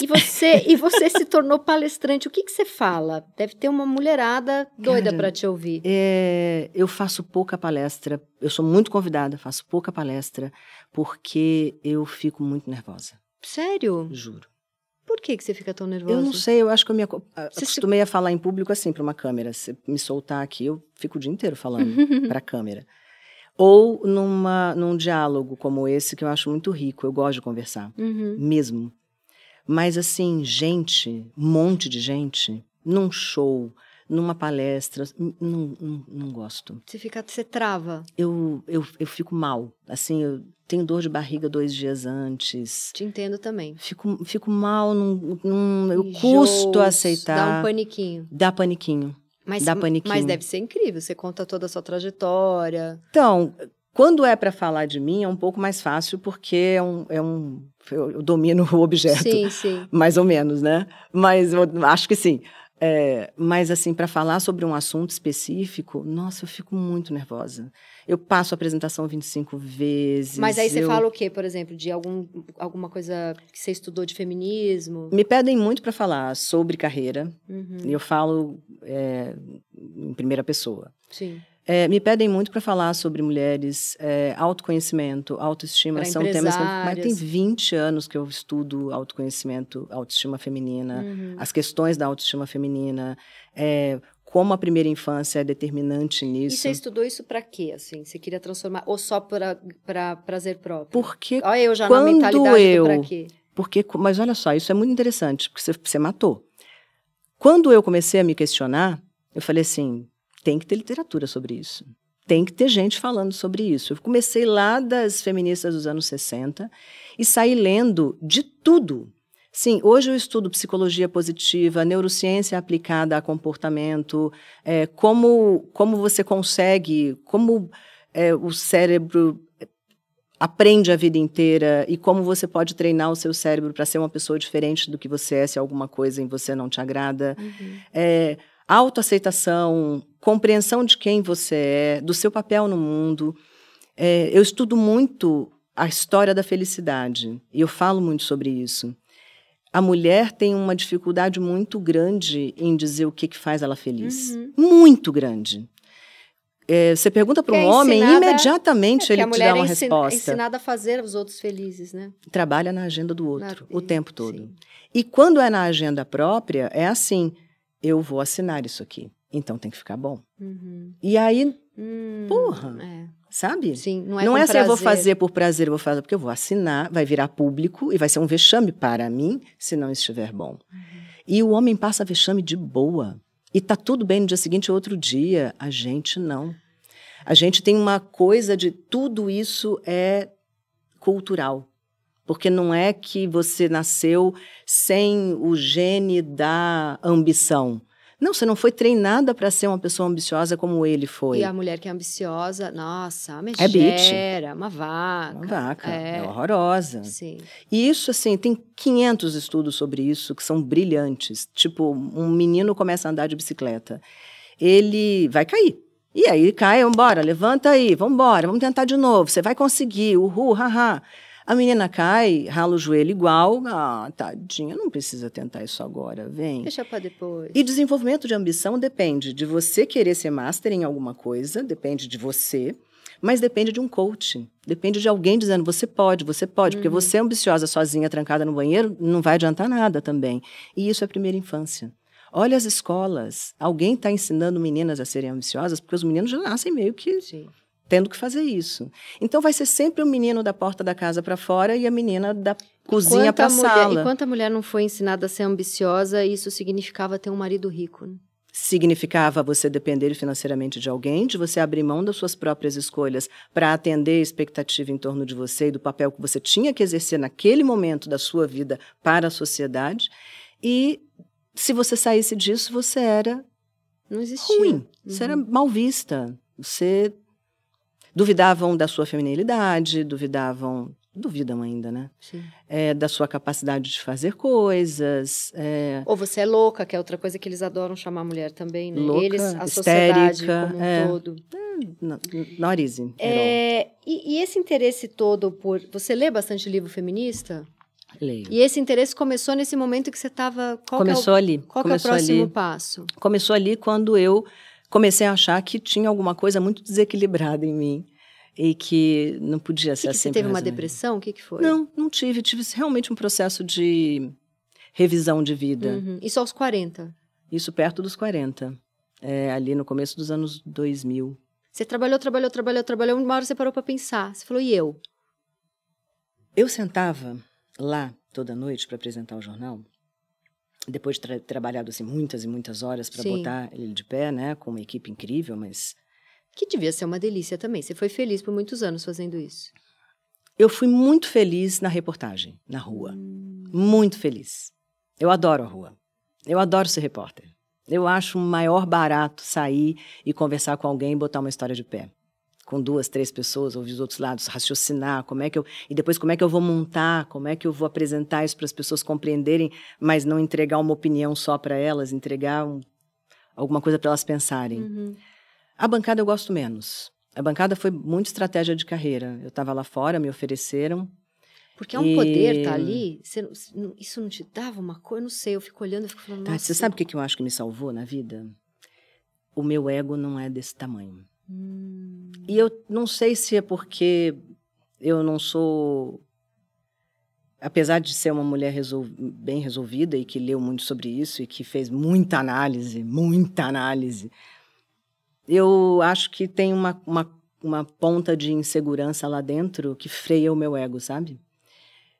E você, e você se tornou palestrante. O que, que você fala? Deve ter uma mulherada doida para te ouvir. É, eu faço pouca palestra. Eu sou muito convidada, faço pouca palestra, porque eu fico muito nervosa. Sério? Juro. Por que, que você fica tão nervosa? Eu não sei, eu acho que eu me acostumei se... a falar em público assim, para uma câmera. Se me soltar aqui, eu fico o dia inteiro falando para a câmera. Ou numa, num diálogo como esse, que eu acho muito rico. Eu gosto de conversar, uhum. mesmo. Mas, assim, gente, um monte de gente, num show, numa palestra, não, não, não gosto. Você fica, você trava? Eu, eu, eu fico mal. Assim, eu tenho dor de barriga dois dias antes. Te entendo também. Fico, fico mal, num, num, eu custo aceitar. Dá um paniquinho. Dá paniquinho. Mas, dá paniquinho. Mas deve ser incrível, você conta toda a sua trajetória. Então, quando é para falar de mim, é um pouco mais fácil, porque é um, é um. Eu domino o objeto. Sim, sim. Mais ou menos, né? Mas acho que sim. É, mas, assim, para falar sobre um assunto específico, nossa, eu fico muito nervosa. Eu passo a apresentação 25 vezes. Mas aí você eu... fala o quê, por exemplo? De algum, alguma coisa que você estudou de feminismo? Me pedem muito para falar sobre carreira. Uhum. E eu falo é, em primeira pessoa. Sim. É, me pedem muito para falar sobre mulheres, é, autoconhecimento, autoestima, pra são temas que eu, mas tem 20 anos que eu estudo autoconhecimento, autoestima feminina, uhum. as questões da autoestima feminina, é, como a primeira infância é determinante nisso. E você estudou isso para quê, assim? Você queria transformar ou só para prazer próprio? Porque olha eu já quando na mentalidade eu, do quê? Porque, mas olha só, isso é muito interessante, porque você, você matou. Quando eu comecei a me questionar, eu falei assim, tem que ter literatura sobre isso. Tem que ter gente falando sobre isso. Eu comecei lá das feministas dos anos 60 e saí lendo de tudo. Sim, hoje eu estudo psicologia positiva, neurociência aplicada a comportamento, é, como, como você consegue, como é, o cérebro aprende a vida inteira e como você pode treinar o seu cérebro para ser uma pessoa diferente do que você é se alguma coisa em você não te agrada. Uhum. É, autoaceitação, compreensão de quem você é, do seu papel no mundo. É, eu estudo muito a história da felicidade e eu falo muito sobre isso. A mulher tem uma dificuldade muito grande em dizer o que, que faz ela feliz. Uhum. Muito grande. É, você pergunta para um é homem, imediatamente é ele te dá uma é resposta. É ensinada a fazer os outros felizes, né? Trabalha na agenda do outro na... o tempo todo. Sim. E quando é na agenda própria, é assim: eu vou assinar isso aqui. Então tem que ficar bom. Uhum. E aí, hum, porra, é. sabe? Sim, não é Não é se eu vou fazer por prazer, eu vou fazer porque eu vou assinar, vai virar público e vai ser um vexame para mim se não estiver bom. Uhum. E o homem passa vexame de boa. E tá tudo bem no dia seguinte ou outro dia. A gente não. A gente tem uma coisa de tudo isso é cultural. Porque não é que você nasceu sem o gene da ambição. Não, você não foi treinada para ser uma pessoa ambiciosa como ele foi. E a mulher que é ambiciosa, nossa, uma megera, é uma vaca. Uma vaca, é, é horrorosa. Sim. E isso, assim, tem 500 estudos sobre isso que são brilhantes. Tipo, um menino começa a andar de bicicleta. Ele vai cair. E aí cai, vambora, levanta aí, vambora, vamos tentar de novo. Você vai conseguir, uhul, haha. A menina cai, rala o joelho igual. Ah, tadinha, não precisa tentar isso agora, vem. Deixa para depois. E desenvolvimento de ambição depende de você querer ser master em alguma coisa, depende de você, mas depende de um coach. Depende de alguém dizendo, você pode, você pode, uhum. porque você é ambiciosa sozinha, trancada no banheiro, não vai adiantar nada também. E isso é a primeira infância. Olha as escolas. Alguém está ensinando meninas a serem ambiciosas, porque os meninos já nascem meio que Sim. Tendo que fazer isso. Então vai ser sempre o menino da porta da casa para fora e a menina da cozinha para a sala. E quanta mulher não foi ensinada a ser ambiciosa isso significava ter um marido rico? né? significava você depender financeiramente de alguém, de você abrir mão das suas próprias escolhas para atender a expectativa em torno de você e do papel que você tinha que exercer naquele momento da sua vida para a sociedade. E se você saísse disso, você era Não existia. ruim, você era mal vista. Você duvidavam da sua feminilidade, duvidavam, duvidam ainda, né? Sim. É, da sua capacidade de fazer coisas. é, Ou você é louca, que é outra coisa que eles adoram chamar a mulher também, né? Louca, eles, a sociedade histérica, como um é. todo. Not easy. all. É, e, e esse interesse todo por. Você lê bastante livro feminista? Leio. E esse interesse começou nesse momento que você estava. Qual Começou ali. é o, qual que é o começou próximo ali. passo? Começou ali quando eu comecei a achar que tinha alguma coisa muito desequilibrada em mim e que não podia ser que assim. você teve uma depressão? O que, que foi? Não, não tive. Tive realmente um processo de revisão de vida. Uhum. Isso aos 40. Isso perto dos 40. É, ali no começo dos anos 2000. Você trabalhou, trabalhou, trabalhou, trabalhou. Uma hora você parou para pensar. Você falou, e eu? Eu sentava lá toda noite para apresentar o jornal, depois de ter trabalhado assim, muitas e muitas horas para botar ele de pé, né, com uma equipe incrível, mas Que devia ser uma delícia também. Você foi feliz por muitos anos fazendo isso. eu fui muito feliz na reportagem, na rua. Hum. Muito feliz. Eu adoro a rua. Eu adoro ser repórter. Eu acho um maior barato sair e conversar com alguém e botar uma história de pé. Com duas, três pessoas, ouvir os outros lados, raciocinar, como é que eu. E depois como é que eu vou montar, como é que eu vou apresentar isso para as pessoas compreenderem, mas não entregar uma opinião só para elas, entregar um- alguma coisa para elas pensarem. Uhum. A bancada eu gosto menos. A bancada foi muito estratégia de carreira. Eu estava lá fora, me ofereceram. Porque é um E- poder estar ali. Você isso não te dava uma coisa? Eu não sei. Eu fico olhando e fico falando. Nossa. você sabe o que que eu acho que me salvou na vida? O meu ego não é desse tamanho. Hum. E eu não sei se é porque eu não sou. Apesar de ser uma mulher resol- bem resolvida e que leu muito sobre isso e que fez muita análise, muita análise, eu acho que tem uma, uma, uma ponta de insegurança lá dentro que freia o meu ego, sabe?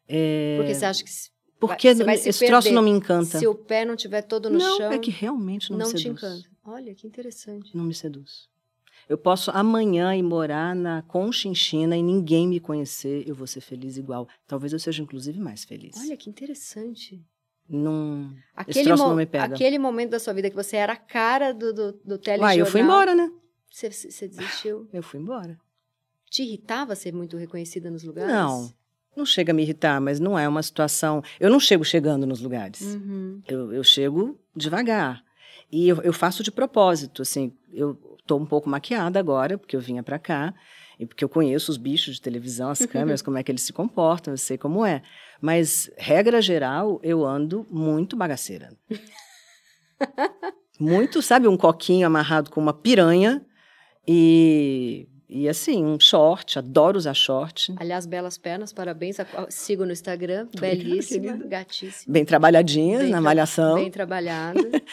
É, Porque você acha que se, porque esse troço não me encanta. se o pé não tiver todo no não, chão, é que realmente não, não, me te seduz. encanta. Olha, que interessante. Não me seduz. Eu posso amanhã ir morar na Conchinchina e ninguém me conhecer, eu vou ser feliz igual. Talvez eu seja inclusive mais feliz. Olha, que interessante. Não... Esse Aquele, mo- não me pega. aquele momento da sua vida que você era a cara do, do, do telejornal. Uai, eu fui embora, né? Você, você desistiu. Eu fui embora. Te irritava ser muito reconhecida nos lugares? Não. Não chega a me irritar, mas não é uma situação. Eu não chego chegando nos lugares. Uhum. Eu, eu chego devagar. E eu, eu faço de propósito, assim. Eu estou um pouco maquiada agora, porque eu vinha para cá. E porque eu conheço os bichos de televisão, as câmeras, como é que eles se comportam, eu sei como é. Mas, regra geral, eu ando muito bagaceira. muito, sabe, um coquinho amarrado com uma piranha. E, e assim, um short, adoro usar short. Aliás, belas pernas, parabéns. Sigo no Instagram, Obrigada, belíssima, querida. gatíssima. Bem trabalhadinhas Bem na malhação. Bem trabalhada.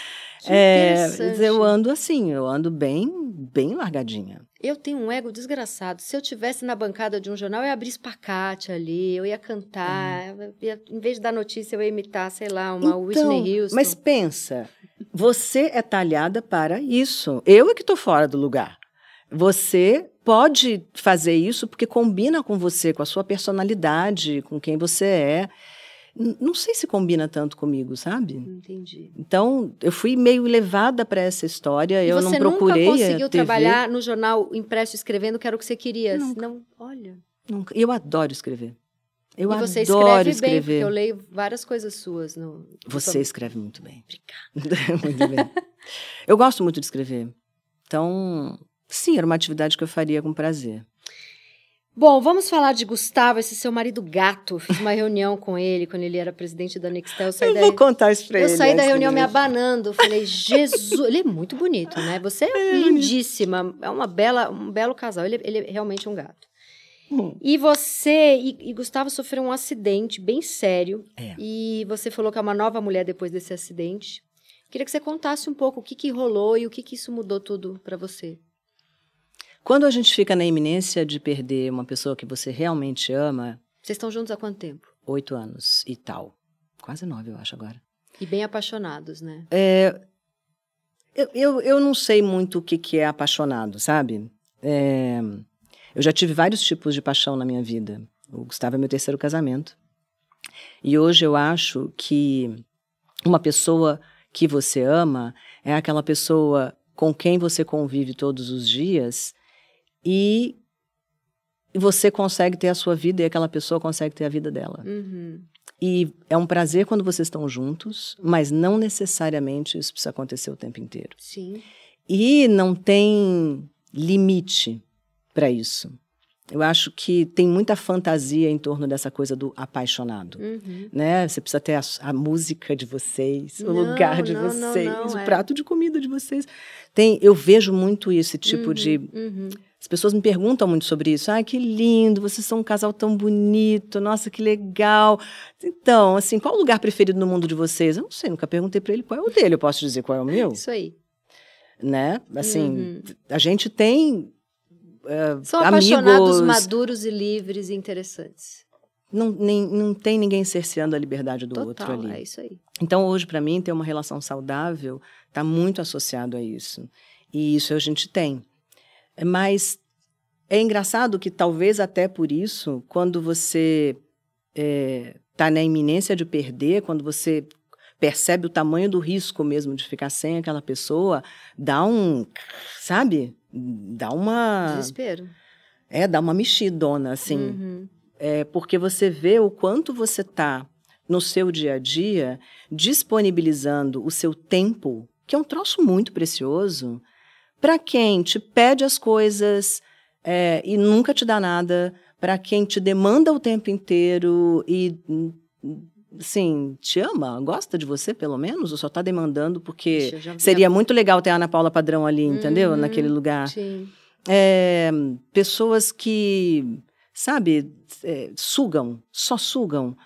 É, eu ando assim, eu ando bem, bem largadinha. Eu tenho um ego desgraçado. Se eu tivesse na bancada de um jornal, eu ia abrir espacate ali, eu ia cantar, Hum. eu ia- em vez de dar notícia, eu ia imitar, sei lá, uma Whitney Houston. Então, mas pensa, você é talhada para isso. Eu é que estou fora do lugar. Você pode fazer isso porque combina com você, com a sua personalidade, com quem você é. Não sei se combina tanto comigo, sabe? Entendi. Então, eu fui meio levada para essa história. E eu você não procurei nunca a conseguiu trabalhar no jornal impresso escrevendo que era o que você queria? Nunca. Não, olha. Nunca. Eu adoro escrever. Eu e você adoro escreve bem, escrever. porque eu leio várias coisas suas. No, Você escreve muito bem. Obrigada. muito bem. Eu gosto muito de escrever. Então, sim, era uma atividade que eu faria com prazer. Bom, vamos falar de Gustavo, esse seu marido gato. Fiz uma reunião com ele quando ele era presidente da Nextel. Eu Eu da, vou contar isso pra eu ele. saí da reunião me dele- abanando. Falei, Jesus, ele é muito bonito, né? Você é lindíssima, é uma bela, um belo casal. Ele, ele é realmente um gato. Hum. E você e, e Gustavo sofreu um acidente bem sério. É. E você falou que é uma nova mulher depois desse acidente. Queria que você contasse um pouco o que, que rolou e o que, que isso mudou tudo para você. Quando a gente fica na iminência de perder uma pessoa que você realmente ama. Vocês estão juntos há quanto tempo? Oito anos e tal. Quase nove, eu acho, agora. E bem apaixonados, né? É, eu, eu, eu não sei muito o que, que é apaixonado, sabe? É, eu já tive vários tipos de paixão na minha vida. O Gustavo é meu terceiro casamento. E hoje eu acho que uma pessoa que você ama é aquela pessoa com quem você convive todos os dias e você consegue ter a sua vida e aquela pessoa consegue ter a vida dela. Uhum. E é um prazer quando vocês estão juntos, mas não necessariamente isso precisa acontecer o tempo inteiro. Sim. E não tem limite para isso. Eu acho que tem muita fantasia em torno dessa coisa do apaixonado, uhum. né? Você precisa ter a, a música de vocês, não, o lugar de não, vocês, não, o é. prato de comida de vocês. Tem, eu vejo muito esse tipo uhum, de uhum. As pessoas me perguntam muito sobre isso. Ah, que lindo, vocês são um casal tão bonito, nossa, que legal. Então, assim, qual o lugar preferido no mundo de vocês? Eu não sei, nunca perguntei para ele qual é o dele, eu posso dizer qual é o meu? Isso aí. Né? Assim, Uhum. a gente tem uh, São apaixonados, amigos, maduros e livres e interessantes. não, nem, não tem ninguém cerceando a liberdade do Total, outro ali. é isso aí. Então, hoje, para mim, ter uma relação saudável está muito associado a isso. E isso a gente tem. Mas é engraçado que, talvez até por isso, quando você está na iminência de perder, quando você percebe o tamanho do risco mesmo de ficar sem aquela pessoa, dá um. Sabe? Dá uma. Desespero. É, dá uma mexidona, assim. Uhum. É porque você vê o quanto você está no seu dia a dia disponibilizando o seu tempo, que é um troço muito precioso, para quem te pede as coisas é, e nunca te dá nada, para quem te demanda o tempo inteiro e assim, te ama, gosta de você pelo menos, ou só está demandando porque Ixi, seria a- muito legal ter a Ana Paula Padrão ali, entendeu? Uhum. Naquele lugar Sim. é, pessoas que, sabe, é, sugam, só sugam.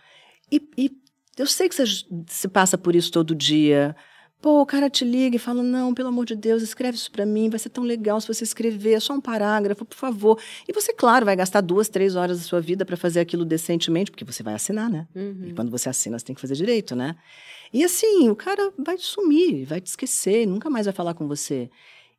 E, e eu sei que você se passa por isso todo dia. Pô, o cara te liga e fala: Não, pelo amor de Deus, escreve isso pra mim, vai ser tão legal se você escrever, é só um parágrafo, por favor. E você, claro, vai gastar duas, três horas da sua vida para fazer aquilo decentemente, porque você vai assinar, né? E Uhum. quando você assina, você tem que fazer direito, né? E assim, o cara vai sumir, vai te esquecer, nunca mais vai falar com você.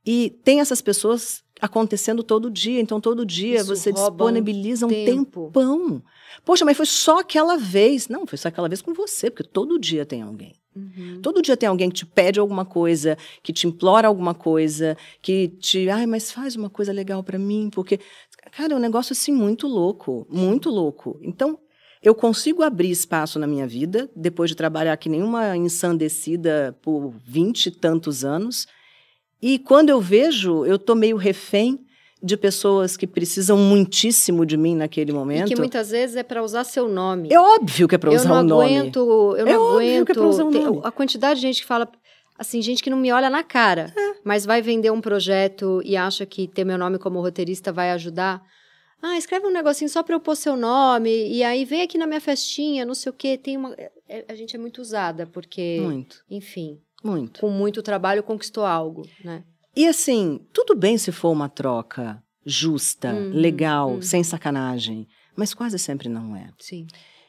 E tem essas pessoas acontecendo todo dia, então todo dia Isso você um disponibiliza um tempo. tempão. Poxa, mas foi só aquela vez. Não, foi só aquela vez com você, porque todo dia tem alguém. Uhum. Todo dia tem alguém que te pede alguma coisa, que te implora alguma coisa, que te, ai, mas faz uma coisa legal pra mim, porque cara, é um negócio assim muito louco, muito louco. Então, eu consigo abrir espaço na minha vida depois de trabalhar que nem uma ensandecida por vinte e tantos anos. E quando eu vejo, eu tô meio refém de pessoas que precisam muitíssimo de mim naquele E momento. que muitas vezes é para usar seu nome. É óbvio que é para usar o nome. aguento, eu É não óbvio que é aguento. pra usar o nome. a quantidade de gente que fala, assim, gente que não me olha na cara, É. mas vai vender um projeto e acha que ter meu nome como roteirista vai ajudar. Ah, escreve um negocinho só para eu pôr seu nome e aí vem aqui na minha festinha, não sei o quê. Tem uma, é- é- a gente é muito usada porque, Muito, enfim, muito. com muito trabalho conquistou algo, né? E assim, tudo bem se for uma troca justa, Uhum, legal, uhum. sem sacanagem, mas quase sempre não é. Sim.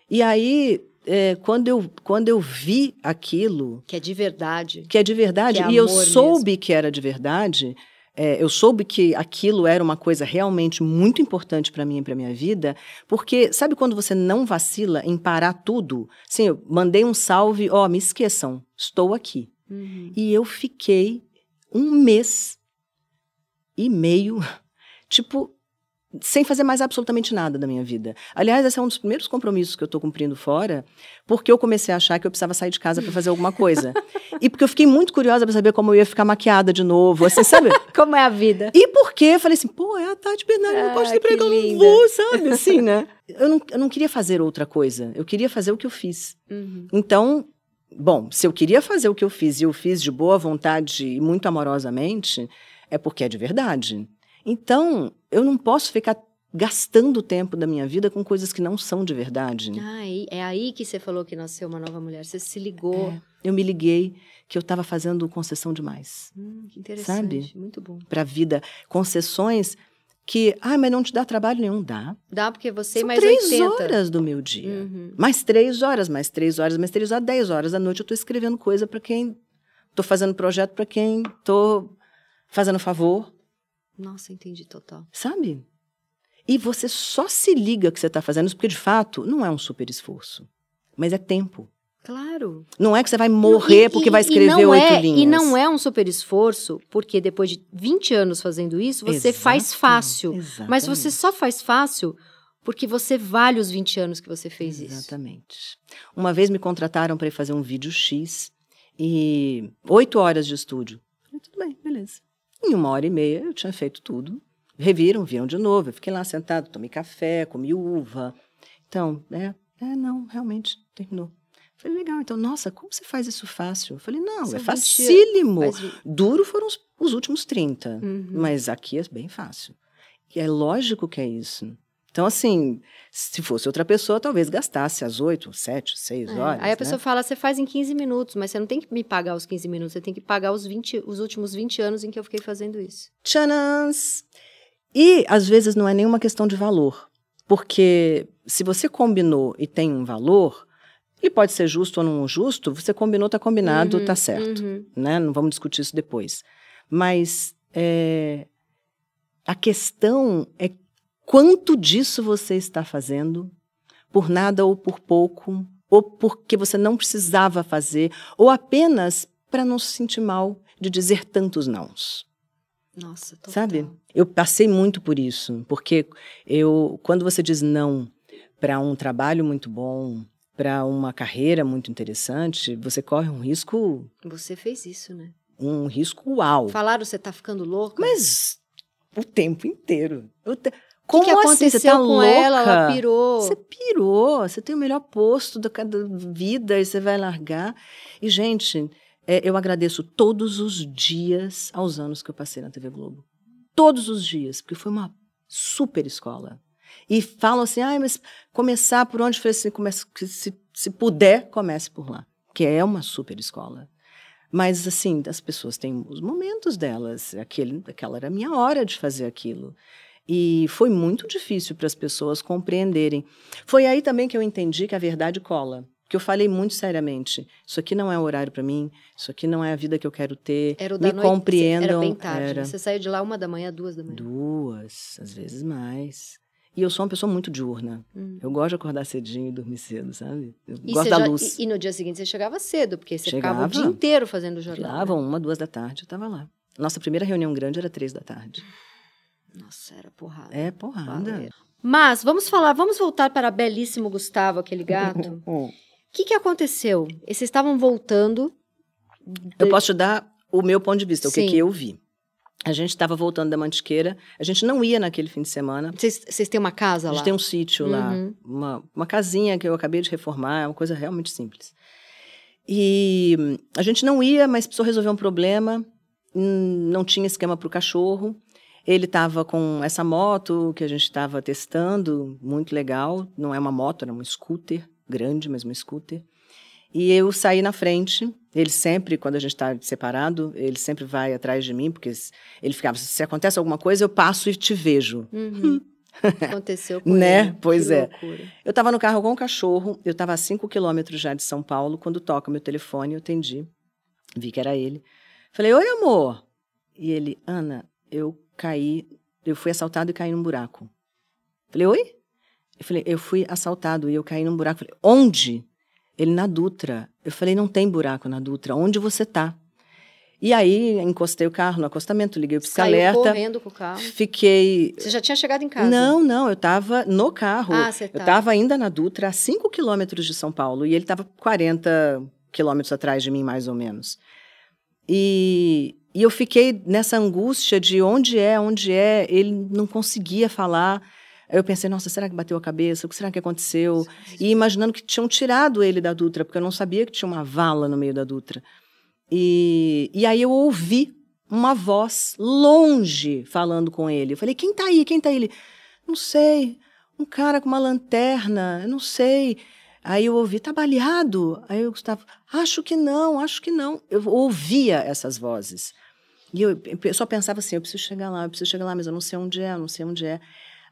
E aí, é, quando, eu, quando eu vi aquilo, Que é de verdade. que é de verdade, é e eu soube que era de verdade, é, eu soube que aquilo era uma coisa realmente muito importante para mim e para minha vida, porque sabe quando você não vacila em parar tudo? Sim, eu mandei um salve, ó, me esqueçam, estou aqui. Uhum. E eu fiquei um mês e meio, tipo, sem fazer mais absolutamente nada da minha vida. Aliás, esse é um dos primeiros compromissos que eu estou cumprindo fora, porque eu comecei a achar que eu precisava sair de casa para fazer alguma coisa. e porque eu fiquei muito curiosa para saber como eu ia ficar maquiada de novo, assim, sabe? Como é a vida? E porque eu falei assim, pô, é a Tati Bernardi, não Ah, pode ter que que eu não linda. vou, sabe? Assim, né? Eu não, eu não queria fazer outra coisa, eu queria fazer o que eu fiz. Uhum. Então, bom, se eu queria fazer o que eu fiz e eu fiz de boa vontade e muito amorosamente, é porque é de verdade. Então, eu não posso ficar gastando o tempo da minha vida com coisas que não são de verdade. Ah, é aí que você falou que nasceu uma nova mulher. Você se ligou. É, eu me liguei que eu estava fazendo concessão demais. Hum, que interessante. Sabe? Muito bom. Para a vida. Concessões que, ah, mas não te dá trabalho nenhum. Dá. Dá, porque você São mais três 80. horas do meu dia. Uhum. Mais três horas, mais três horas, mais três horas, dez horas da noite eu estou escrevendo coisa para quem... Estou fazendo projeto para quem estou fazendo favor. Nossa, entendi total. Sabe? E você só se liga que você está fazendo isso porque, de fato, não é um super esforço. Mas é tempo. Claro. Não é que você vai morrer e, porque e, vai escrever oito é, linhas. E não é um super esforço, porque depois de 20 anos fazendo isso, você Exato, faz fácil. Exatamente. Mas você só faz fácil porque você vale os 20 anos que você fez Exatamente. isso. Exatamente. Uma vez me contrataram para fazer um vídeo X e oito horas de estúdio. Falei, tudo bem, beleza. Em uma hora e meia eu tinha feito tudo. Reviram, viram de novo. Eu fiquei lá sentado, tomei café, comi uva. Então, é, é não, realmente terminou. Falei, legal, então, nossa, como você faz isso fácil? Eu falei, não, São é facílimo. Duro foram os, os últimos 30, uhum. mas aqui é bem fácil. E é lógico que é isso. Então, assim, se fosse outra pessoa, talvez gastasse as 8, 7, 6 é. horas. Aí a né? pessoa fala, você faz em 15 minutos, mas você não tem que me pagar os 15 minutos, você tem que pagar os, 20, os últimos 20 anos em que eu fiquei fazendo isso. Tchanãs! E, às vezes, não é nenhuma questão de valor. Porque se você combinou e tem um valor, ele pode ser justo ou não justo, você combinou, está combinado, está uhum, certo. Uhum. Né? Não vamos discutir isso depois. Mas é, a questão é quanto disso você está fazendo, por nada ou por pouco, ou porque você não precisava fazer, ou apenas para não se sentir mal de dizer tantos nãos. Nossa, total. Sabe? Eu passei muito por isso, porque eu, quando você diz não para um trabalho muito bom, para uma carreira muito interessante, você corre um risco. Você fez isso, né? Um risco uau. Falaram você tá ficando louca? Mas o tempo inteiro. O te... Como que, que aconteceu assim? Você tá com louca? ela? Ela pirou. Você pirou. Você tem o melhor posto da vida e você vai largar. E, gente, é, eu agradeço todos os dias aos anos que eu passei na TV Globo. Todos os dias, porque foi uma super escola. E falam assim, ah, mas começar por onde? Falei assim, comece, se, se puder, comece por lá, que é uma super escola. Mas, assim, as pessoas têm os momentos delas. Aquele, aquela era a minha hora de fazer aquilo. E foi muito difícil para as pessoas compreenderem. Foi aí também que eu entendi que a verdade cola. Que eu falei muito seriamente. Isso aqui não é horário para mim. Isso aqui não é a vida que eu quero ter. Era o Me da noite, compreendam. Era bem tarde. Era... Você saiu de lá uma da manhã, duas da manhã. Duas, às vezes mais. E eu sou uma pessoa muito diurna. Hum. Eu gosto de acordar cedinho e dormir cedo, sabe? Eu e gosto da já, luz. E, e, no dia seguinte você chegava cedo, porque você chegava, ficava o dia inteiro fazendo o jornal. Chegava né? uma, duas da tarde, eu estava lá. Nossa primeira reunião grande era três da tarde. Nossa, era porrada. É porrada. Valeu. Mas vamos falar, vamos voltar para belíssimo Gustavo, aquele gato. O que, que aconteceu? Vocês estavam voltando. De... Eu posso te dar o meu ponto de vista, Sim. o que, que eu vi. A gente estava voltando da Mantiqueira, a gente não ia naquele fim de semana. Vocês têm uma casa lá? A gente tem um sítio uhum. lá, uma, uma casinha que eu acabei de reformar, é uma coisa realmente simples. E a gente não ia, mas precisou resolver um problema, não tinha esquema para o cachorro. Ele estava com essa moto que a gente estava testando, muito legal. Não é uma moto, era um scooter, grande, mas um scooter. E eu saí na frente. Ele sempre, quando a gente está separado, ele sempre vai atrás de mim, porque ele ficava, se acontece alguma coisa, eu passo e te vejo. Uhum. Aconteceu com né? ele. Pois que é. Loucura. Eu estava no carro com o cachorro, eu estava a 5 quilômetros já de São Paulo, quando toca meu telefone, eu atendi. Vi que era ele. Falei, oi, amor. E ele, Ana, eu caí, eu fui assaltado e caí num buraco. Falei, oi? Eu falei, eu fui assaltado e eu caí num buraco. Falei, onde? Ele na Dutra. Eu falei, não tem buraco na Dutra. Onde você tá? E aí encostei o carro no acostamento, liguei o pisca-alerta. Correndo com o carro. Fiquei. Você já tinha chegado em casa? Não, não, eu estava no carro. Ah, você tá. Eu estava ainda na Dutra, a 5 quilômetros de São Paulo, e ele estava 40 quilômetros atrás de mim, mais ou menos. E, e eu fiquei nessa angústia de onde é, onde é. Ele não conseguia falar. Aí eu pensei, nossa, será que bateu a cabeça? O que será que aconteceu? E imaginando que tinham tirado ele da Dutra, porque eu não sabia que tinha uma vala no meio da Dutra. E, e aí eu ouvi uma voz longe falando com ele. Eu falei, quem tá aí? Quem tá aí? Ele, Não sei. Um cara com uma lanterna, eu não sei. Aí eu ouvi, tá baleado? Aí o Gustavo, acho que não, acho que não. Eu ouvia essas vozes. E eu, eu só pensava assim, eu preciso chegar lá, eu preciso chegar lá, mas eu não sei onde é, eu não sei onde é.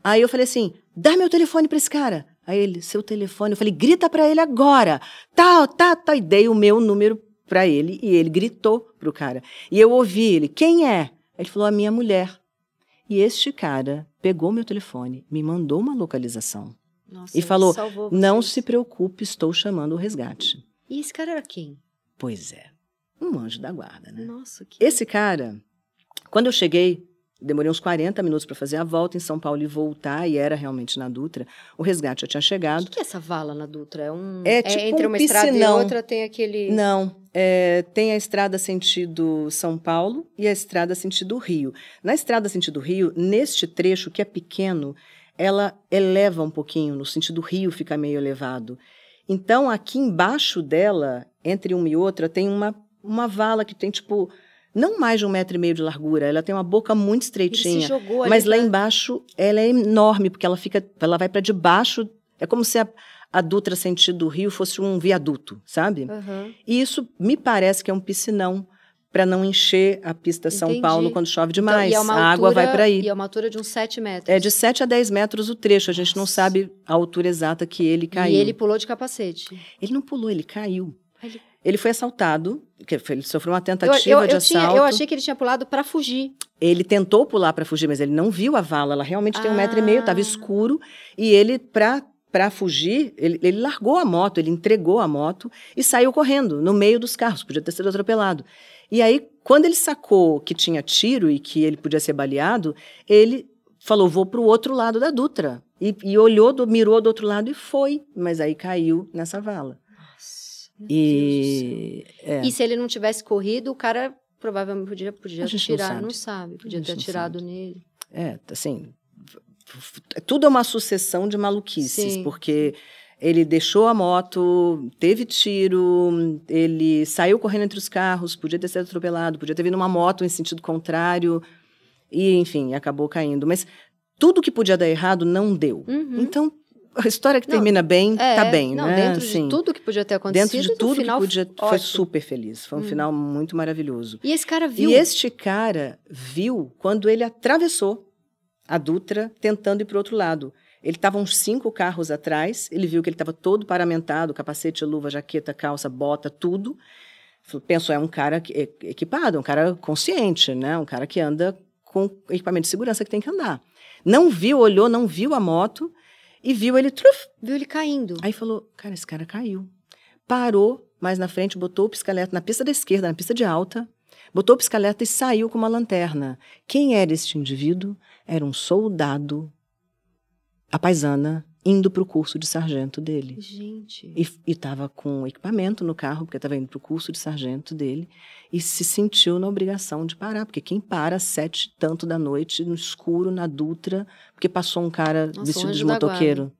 Aí eu falei assim, dá meu telefone para esse cara. Aí ele, seu telefone, eu falei, grita para ele agora. Tá, tá, tá. E dei o meu número para ele e ele gritou pro cara. E eu ouvi ele, quem é? Ele falou, a minha mulher. E este cara pegou meu telefone, me mandou uma localização. Nossa, e falou: Não se preocupe, estou chamando o resgate. E esse cara era quem? Pois é, um anjo da guarda, né? Nossa, que. Esse cara, quando eu cheguei, demorei uns 40 minutos para fazer a volta em São Paulo e voltar, e era realmente na Dutra. O resgate já tinha O chegado. que, que é essa vala na Dutra? É, um... É tipo entre um uma estrada piscinão. e outra tem aquele. Não, é, tem a estrada sentido São Paulo e a estrada sentido Rio. Na estrada sentido Rio, neste trecho que é pequeno, ela eleva um pouquinho, no sentido Rio fica meio elevado. Então, aqui embaixo dela, entre uma e outra, tem uma, uma vala que tem, tipo, não mais de um metro e meio de largura. Ela tem uma boca muito Ele se estreitinha. jogou ali. Mas lá embaixo, ela é enorme, porque ela fica, ela vai para debaixo. É como se a, a Dutra sentido Rio fosse um viaduto, sabe? Aham. E isso me parece que é um piscinão para não encher a pista São Entendi. Paulo quando chove Então, demais. e é uma a água vai altura- para aí. E é uma altura de uns 7 metros. É de 7 a 10 metros o trecho. A gente não Nossa. sabe a altura exata que ele caiu. E ele pulou de capacete. Ele não pulou, ele caiu. Ele- Ele foi assaltado, ele sofreu uma Eu, tentativa eu, de eu, tinha, assalto. eu achei que ele tinha pulado pra fugir. Ele tentou pular para fugir, mas ele não viu a vala. Ela realmente tem um metro e meio, estava Ah. escuro. E ele, para para fugir, ele, ele largou a moto, ele entregou a moto e saiu correndo no meio dos carros. Podia ter sido atropelado. E aí, quando ele sacou que tinha tiro e que ele podia ser baleado, ele falou: vou para o outro lado da Dutra. E, e olhou, do- mirou do outro lado e foi. Mas aí caiu nessa vala. E. é. E se ele não tivesse corrido, o cara provavelmente podia, podia gente não sabe. Não sabe. Podia ter atirado nele. É, assim, tudo é uma sucessão de maluquices, Sim. porque ele deixou a moto, teve tiro, ele saiu correndo entre os carros, podia ter sido atropelado, podia ter vindo uma moto em sentido contrário, e enfim, acabou caindo. Mas tudo que podia dar errado não deu. Uhum. Então, a história que Não, termina bem, É, tá bem, não, né? dentro Assim, de tudo que podia ter acontecido, dentro de tudo que final, podia, foi ótimo. super feliz. Foi um Hum. final muito maravilhoso. E esse cara viu. E este cara viu quando ele atravessou a Dutra tentando ir para o outro lado. Ele estava uns cinco carros atrás, ele viu que ele estava todo paramentado, capacete, luva, jaqueta, calça, bota, tudo. Pensou, é um cara que- equipado, um cara consciente, né? Um cara que anda com equipamento de segurança que tem que andar. Não viu, olhou, não viu a moto e viu ele truf, Viu ele caindo. Aí falou, cara, esse cara caiu. Parou mais na frente, botou o pisca-alerta na pista da esquerda, na pista de alta, botou o pisca-alerta e saiu com uma lanterna. Quem era este indivíduo? Era um soldado, a paisana, indo para o curso de sargento dele. Gente. E estava com equipamento no carro, porque estava indo para o curso de sargento dele, e se sentiu na obrigação de parar, porque quem para às sete tanto da noite, no escuro, na Dutra, porque passou um cara Nossa, vestido de motoqueiro.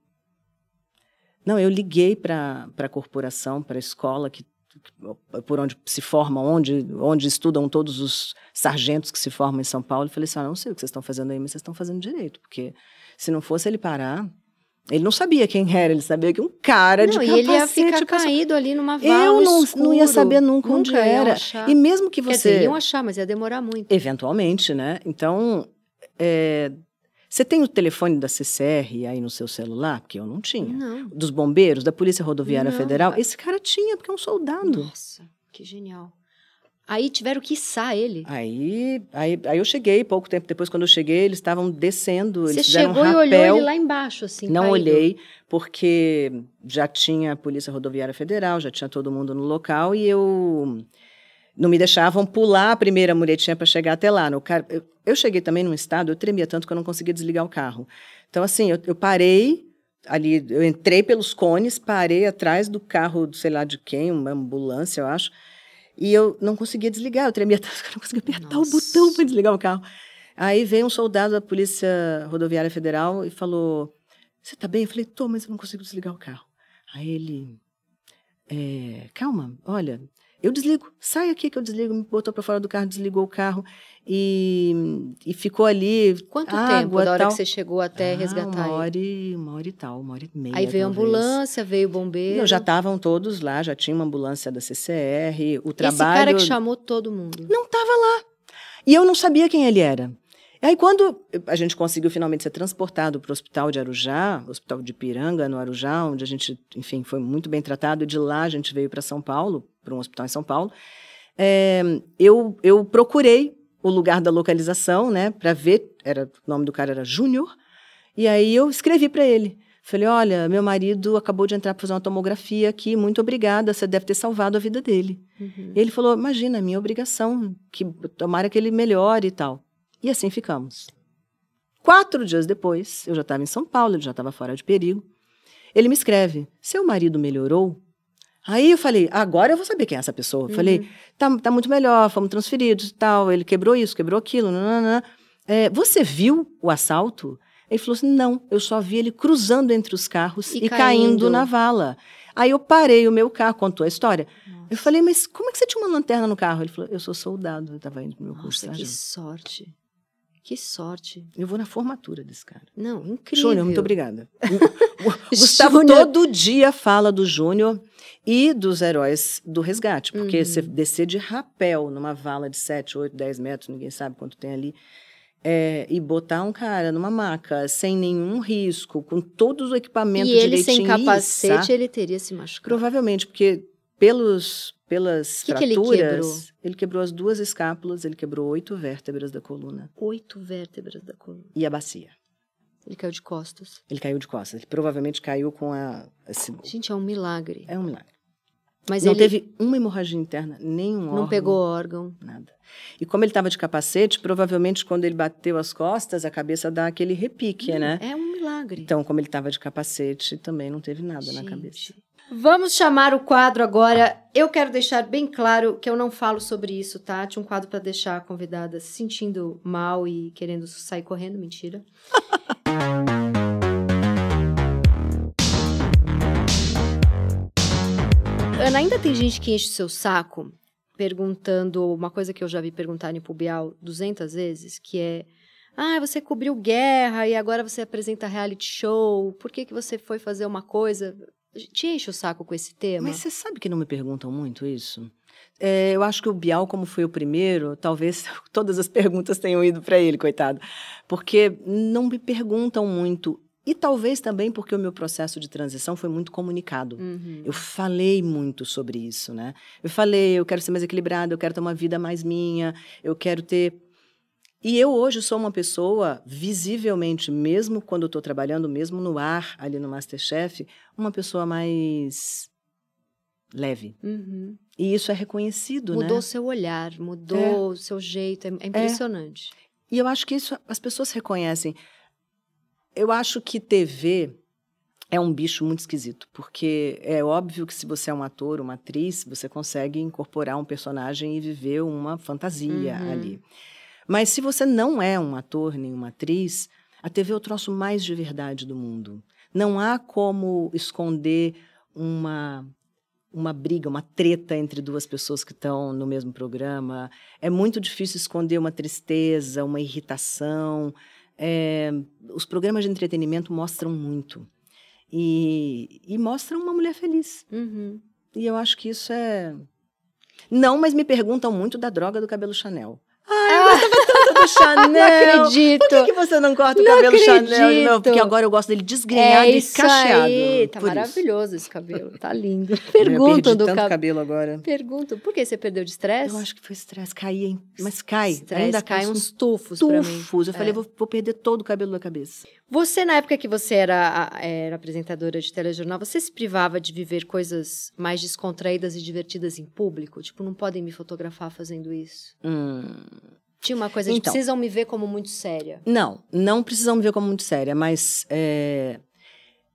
Não, eu liguei para a corporação, para a escola, que, que- por onde se forma, onde, onde estudam todos os sargentos que se formam em São Paulo, e falei assim, ah, não sei o que vocês estão fazendo aí, mas vocês estão fazendo direito, porque se não fosse ele parar... Ele não sabia quem era, ele sabia que um cara de não, e capacete ele ia ficar passou- caído ali numa vala eu não, escuro. não ia saber nunca, onde iam era. achar. E mesmo que Quer você. dizer, iam achar, mas ia demorar muito. Eventualmente, né? Então, é, você tem o telefone da CCR aí no seu celular? Porque eu não tinha. Não. Dos bombeiros, da Polícia Rodoviária Não, Federal? Esse cara tinha, porque é um soldado. Nossa, que genial. Aí tiveram que içar ele. Aí, aí, aí eu cheguei, pouco tempo depois, quando eu cheguei, eles estavam descendo, Você chegou um e olhou ele lá embaixo, assim. Não caído. olhei, porque já tinha a Polícia Rodoviária Federal, já tinha todo mundo no local e eu não me deixavam pular a primeira muretinha para chegar até lá. No cara, eu, eu cheguei também num estado, eu tremia tanto que eu não conseguia desligar o carro. Então, assim, eu, eu parei ali, eu entrei pelos cones, parei atrás do carro, sei lá de quem, uma ambulância, eu acho, e eu não conseguia desligar, eu tremia tanto que eu não conseguia apertar Nossa. o botão para desligar o carro. Aí veio um soldado da Polícia Rodoviária Federal e falou: Você tá bem? Eu falei: Tô, mas eu não consigo desligar o carro. Aí ele: é, Calma, olha, eu desligo, sai aqui que eu desligo, me botou para fora do carro, desligou o carro e, e ficou ali. Quanto água, tempo da hora tal. que você chegou até Ah, resgatar uma hora, e, uma hora e tal, uma hora e meia. Aí veio a ambulância, veio o bombeiro. Não, já estavam todos lá, já tinha uma ambulância da CCR, o trabalho... Esse cara que chamou todo mundo. Não estava lá. E eu não sabia quem ele era. Aí, quando a gente conseguiu finalmente ser transportado para o hospital de Arujá, hospital de Piranga, no Arujá, onde a gente, enfim, foi muito bem tratado, e de lá a gente veio para São Paulo, para um hospital em São Paulo, é, eu, eu procurei o lugar da localização, né, para ver, era, o nome do cara era Júnior, e aí eu escrevi para ele. Falei, olha, meu marido acabou de entrar para fazer uma tomografia aqui, muito obrigada, você deve ter salvado a vida dele. Uhum. Ele falou: Imagina, minha obrigação, que tomara que ele melhore e tal. E assim ficamos. Quatro dias depois, eu já estava em São Paulo, ele já estava fora de perigo. Ele me escreve: Seu marido melhorou? Aí eu falei: Agora eu vou saber quem é essa pessoa. Eu Falei: tá, tá muito melhor, fomos transferidos e tal. Ele quebrou isso, quebrou aquilo. É, você viu o assalto? Ele falou assim: Não, eu só vi ele cruzando entre os carros E e, caindo. caindo na vala. Aí eu parei o meu carro, contou a história. Eu falei, mas como é que você tinha uma lanterna no carro? Ele falou, eu sou soldado, eu estava indo pro meu curso. Nossa, que sorte. Que sorte. Eu vou na formatura desse cara. Não, incrível. Júnior, muito obrigada. O Gustavo todo dia fala do Júnior e dos heróis do resgate. Porque Uhum. você descer de rapel numa vala de 7, 8, 10 metros, ninguém sabe quanto tem ali, é, e botar um cara numa maca sem nenhum risco, com todos os equipamentos E ele sem capacete, ele teria se machucado. Provavelmente, porque pelos, pelas Que que ele fraturas, quebrou? ele quebrou as duas escápulas, ele quebrou oito vértebras da coluna Oito vértebras da coluna. e a bacia. Ele caiu de costas. Ele caiu de costas. Ele provavelmente caiu com a. esse- Gente, é um milagre. é um milagre. Mas não ele teve uma hemorragia interna, nenhum não órgão, pegou órgão. Nada. E como ele estava de capacete, provavelmente quando ele bateu as costas, a cabeça dá aquele repique, né? É um milagre. Então, como ele estava de capacete, também não teve nada na Gente. cabeça. Vamos chamar o quadro agora. Eu quero deixar bem claro que eu não falo sobre isso, tá? Tinha um quadro para deixar a convidada se sentindo mal e querendo sair correndo, mentira. Ana, ainda tem gente que enche o seu saco perguntando uma coisa que eu já vi perguntarem pro Bial 200 vezes, que é ah, você cobriu guerra e agora você apresenta reality show. Por que, que você foi fazer uma coisa? Te enche o saco com esse tema? Mas você sabe que não me perguntam muito isso? É, eu acho que o Bial, como foi o primeiro, talvez todas as perguntas tenham ido para ele, coitado. Porque não me perguntam muito. E talvez também porque o meu processo de transição foi muito comunicado. Uhum. Eu falei muito sobre isso, né? Eu falei, eu quero ser mais equilibrada, eu quero ter uma vida mais minha, eu quero ter. E eu hoje sou uma pessoa, visivelmente, mesmo quando eu estou trabalhando, mesmo no ar, ali no Masterchef, uma pessoa mais leve. Uhum. E isso é reconhecido, Mudou o né? seu olhar, mudou o seu jeito. É, é impressionante. E eu acho que isso as pessoas reconhecem. Eu acho que TV é um bicho muito esquisito, porque é óbvio que se você é um ator, uma atriz, você consegue incorporar um personagem e viver uma fantasia Uhum. ali. Mas se você não é um ator nem uma atriz, a TV é o troço mais de verdade do mundo. Não há como esconder uma uma briga, uma treta entre duas pessoas que estão no mesmo programa. É muito difícil esconder uma tristeza, uma irritação. É, os programas de entretenimento mostram muito. E, e mostram uma mulher feliz. Uhum. E eu acho que isso é. Não, mas me perguntam muito da droga do cabelo Chanel. Ai, eu gostava tanto do Chanel. Não acredito. Por que, que você não corta o Não cabelo Chanel de acredito. novo? Porque agora eu gosto dele desgrenhado É e isso cacheado. aí. Tá por isso. maravilhoso esse cabelo. Tá lindo. Perguntam perdi do tanto cabelo. agora. Perguntam, por que você perdeu de estresse? Eu acho que foi estresse, caía, hein? Mas cai. Ainda cai uns tufos pra mim. tufos. Eu falei, É. vou, vou perder todo o cabelo da cabeça. Você, na época que você era, era apresentadora de telejornal, você se privava de viver coisas mais descontraídas e divertidas em público? Tipo, não podem me fotografar fazendo isso? Hum, Tinha uma coisa de Então. precisam me ver como muito séria. Não, não precisamos ver como muito séria, mas é,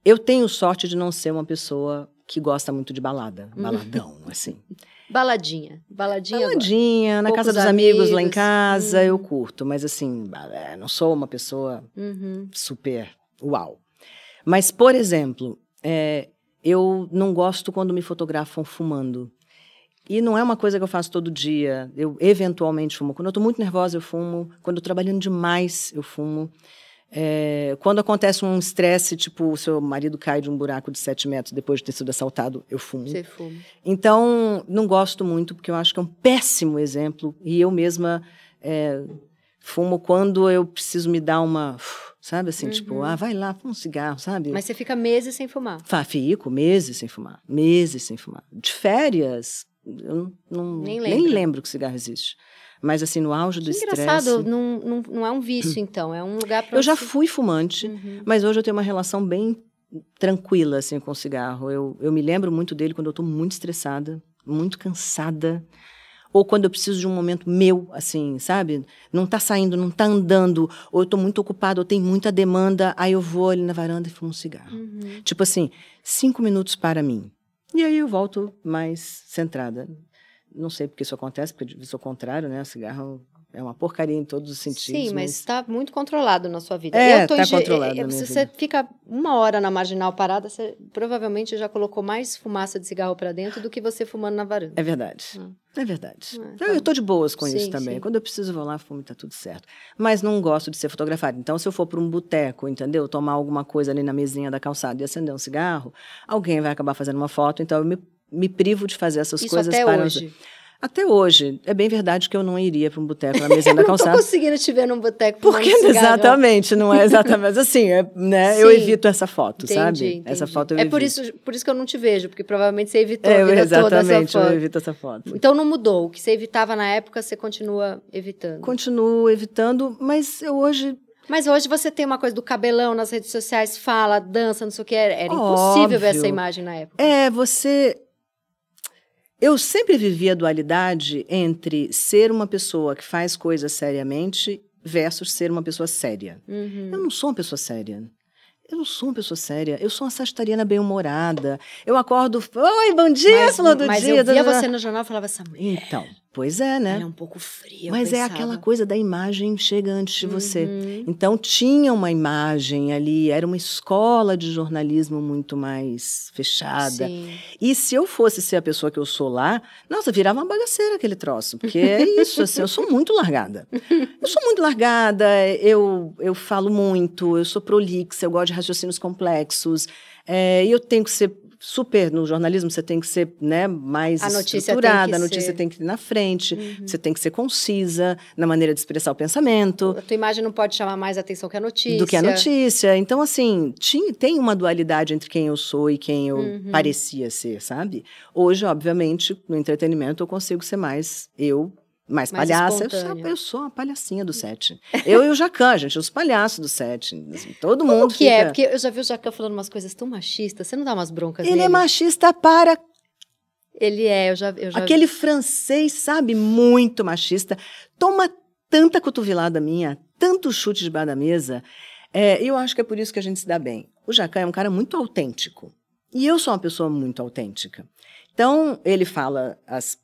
eu tenho sorte de não ser uma pessoa que gosta muito de balada, Uhum. baladão, assim. Baladinha. Baladinha. agora. Baladinha, na Poucos casa dos amigos, lá em amigos. casa, Uhum. eu curto, mas assim, é, não sou uma pessoa Uhum. super uau. Mas, por exemplo, é, eu não gosto quando me fotografam fumando. E não é uma coisa que eu faço todo dia. Eu eventualmente fumo. Quando eu estou muito nervosa, eu fumo. Quando eu estou trabalhando demais, eu fumo. É, quando acontece um estresse, tipo, o seu marido cai de um buraco de sete metros depois de ter sido assaltado, eu fumo. Você fuma. Então, não gosto muito, porque eu acho que é um péssimo exemplo. E eu mesma é, fumo quando eu preciso me dar uma. Sabe assim, tipo, Uhum. ah, vai lá, fuma um cigarro, sabe? Mas você fica meses sem fumar. Fa- Fico meses sem fumar. Meses sem fumar. De férias, eu não, Nem nem, lembra. lembro que cigarro existe. Mas assim, no auge do estresse. engraçado, não, não, não é um vício, então. É um lugar pra Eu já fui fumante, Uhum. mas hoje eu tenho uma relação bem tranquila assim com o cigarro. Eu, eu me lembro muito dele quando eu estou muito estressada, muito cansada, ou quando eu preciso de um momento meu, assim, sabe? Não tá saindo, não tá andando, ou eu tô muito ocupada, ou tem muita demanda, aí eu vou ali na varanda e fumo um cigarro. Uhum. Tipo assim, cinco minutos para mim. E aí eu volto mais centrada. Não sei porque isso acontece, porque eu sou contrário, né? O cigarro é uma porcaria em todos os sentidos. Sim, mas está muito controlado na sua vida. É, tá ge- controlado minha Se você vida. fica uma hora na marginal parada, você provavelmente já colocou mais fumaça de cigarro pra dentro do que você fumando na varanda. É verdade. Hum. É verdade. É, eu, tá eu tô de boas com Sim, isso também. sim. Quando eu preciso, vou lá, fumo e tá tudo certo. Mas não gosto de ser fotografado. Então, se eu for para um boteco, entendeu? Tomar alguma coisa ali na mesinha da calçada e acender um cigarro, alguém vai acabar fazendo uma foto. Então, eu me, me privo de fazer essas Isso coisas até para hoje. Até hoje. É bem verdade que eu não iria para um boteco na mesinha da Não tô calçada. conseguindo te ver num boteco Porque cigarro. exatamente, não é exatamente assim, é, né? Eu Sim. evito essa foto, Entendi, sabe? entendi. Essa foto eu É evito. por isso, por isso que eu não te vejo, porque provavelmente você evitou É, a eu- vida toda essa exatamente, eu evito essa foto. Então não mudou. O que você evitava na época, você continua evitando. Continuo evitando, mas eu hoje Mas hoje você tem uma coisa do cabelão nas redes sociais, fala, dança, não sei o que. Era impossível ver essa imagem na época. É, você. Eu sempre vivi a dualidade entre ser uma pessoa que faz coisas seriamente versus ser uma pessoa séria. Uhum. Eu não sou uma pessoa séria. Eu não sou uma pessoa séria. Eu sou uma sagitariana bem-humorada. Eu acordo. Oi, bom dia, mas, do mas dia. eu via você no jornal e falava, essa mulher, Então, pois é, né? ela é um pouco fria. Mas é aquela coisa da imagem chega antes de você. Uhum. Então tinha uma imagem ali, era uma escola de jornalismo muito mais fechada. Sim. E se eu fosse ser a pessoa que eu sou lá, nossa, virava uma bagaceira aquele troço. Porque é isso, assim, eu sou muito largada. Eu sou muito largada, eu, eu falo muito, eu sou prolixa, eu gosto de raciocínios complexos. é, eu tenho que ser super, no jornalismo você tem que ser né, mais A notícia estruturada, a notícia ser- tem que ir na frente, Uhum. você tem que ser concisa na maneira de expressar o pensamento A tua imagem não pode chamar mais atenção que a notícia. do que a notícia. Então, assim, tinha, tem uma dualidade entre quem eu sou e quem eu Uhum. parecia ser, sabe? Hoje, obviamente, no entretenimento, eu consigo ser mais eu, mais, Mais palhaça. Eu eu sou uma palhacinha do set. Eu e o Jacan, gente, os palhaços do set. assim, todo Como mundo que é? fica- Porque eu já vi o Jacan falando umas coisas tão machistas. Você não dá umas broncas Ele nele? é machista para Ele é, eu já, eu já aquele francês, sabe, muito machista. Toma tanta cotovelada minha, tanto chute debaixo da mesa. É, eu acho que é por isso que a gente se dá bem. O Jacan é um cara muito autêntico. E eu sou uma pessoa muito autêntica. Então, ele fala as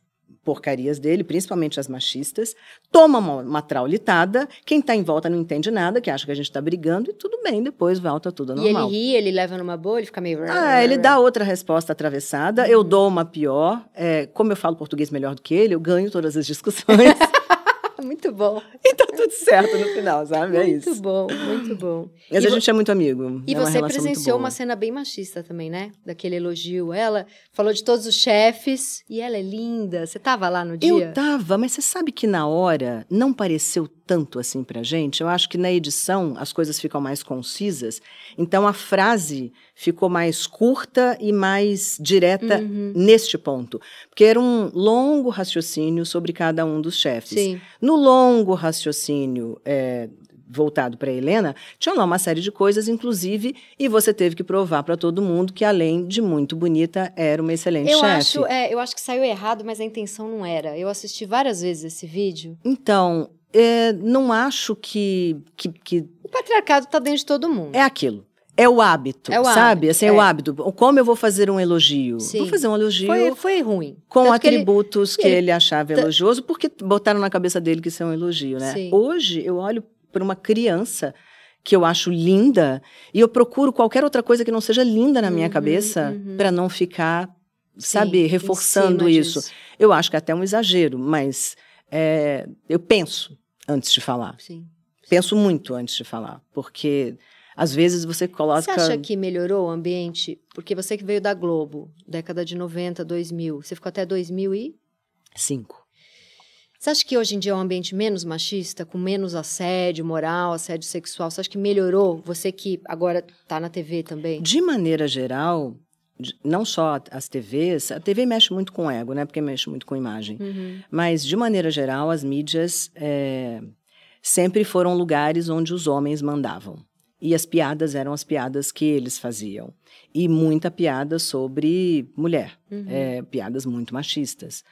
porcarias dele, principalmente as machistas, toma uma, uma traulitada, quem está em volta não entende nada, que acha que a gente está brigando, e tudo bem, depois volta tudo ao E ele normal. ri, ele leva numa boa, ele fica meio... Ah, ele dá outra resposta atravessada, eu dou uma pior. É, como eu falo português melhor do que ele, eu ganho todas as discussões. Muito bom, e tá tudo certo no final, sabe? É muito isso. bom, muito bom. Mas E a gente é muito amigo. E é você muito presenciou uma cena bem machista também, né? Daquele elogio. Ela falou de todos os chefes e ela é linda. Você tava lá no dia? Eu tava, mas você sabe que na hora não pareceu tanto assim pra gente? Eu acho que na edição as coisas ficam mais concisas, então a frase ficou mais curta e mais direta Uhum. neste ponto. Porque era um longo raciocínio sobre cada um dos chefes. Sim. No longo raciocínio é, voltado para Helena, tinha lá uma série de coisas, inclusive, e você teve que provar para todo mundo que, além de muito bonita, era uma excelente Eu chefe. acho, é, eu acho que saiu errado, mas a intenção não era. Eu assisti várias vezes esse vídeo. Então, é, não acho que, que, que O patriarcado tá dentro de todo mundo. é aquilo. É o hábito, É o sabe? hábito, assim, é. é. o hábito. Como eu vou fazer um elogio? Sim. Vou fazer um elogio Foi, foi ruim. com Tanto que ele- atributos que ele- achava ta- elogioso, porque botaram na cabeça dele que isso é um elogio, né? Sim. Hoje, eu olho para uma criança que eu acho linda e eu procuro qualquer outra coisa que não seja linda na minha Uhum, cabeça uhum. para não ficar sabe, Sim, reforçando isso. disso. Eu acho que é até um exagero, mas é, eu penso antes de falar. Sim. Penso muito antes de falar, porque às vezes você coloca. Você acha que melhorou o ambiente? Porque você que veio da Globo, década de 90, 2000, você ficou até 2000 e... Cinco. Você acha que hoje em dia é um ambiente menos machista, com menos assédio moral, assédio sexual? Você acha que melhorou? Você que agora está na TV também? De maneira geral, não só as TVs, a TV mexe muito com ego, né? Porque mexe muito com imagem. Uhum. Mas, de maneira geral, as mídias é, sempre foram lugares onde os homens mandavam. E as piadas eram as piadas que eles faziam. E muita piada sobre mulher, Uhum. é, piadas muito machistas.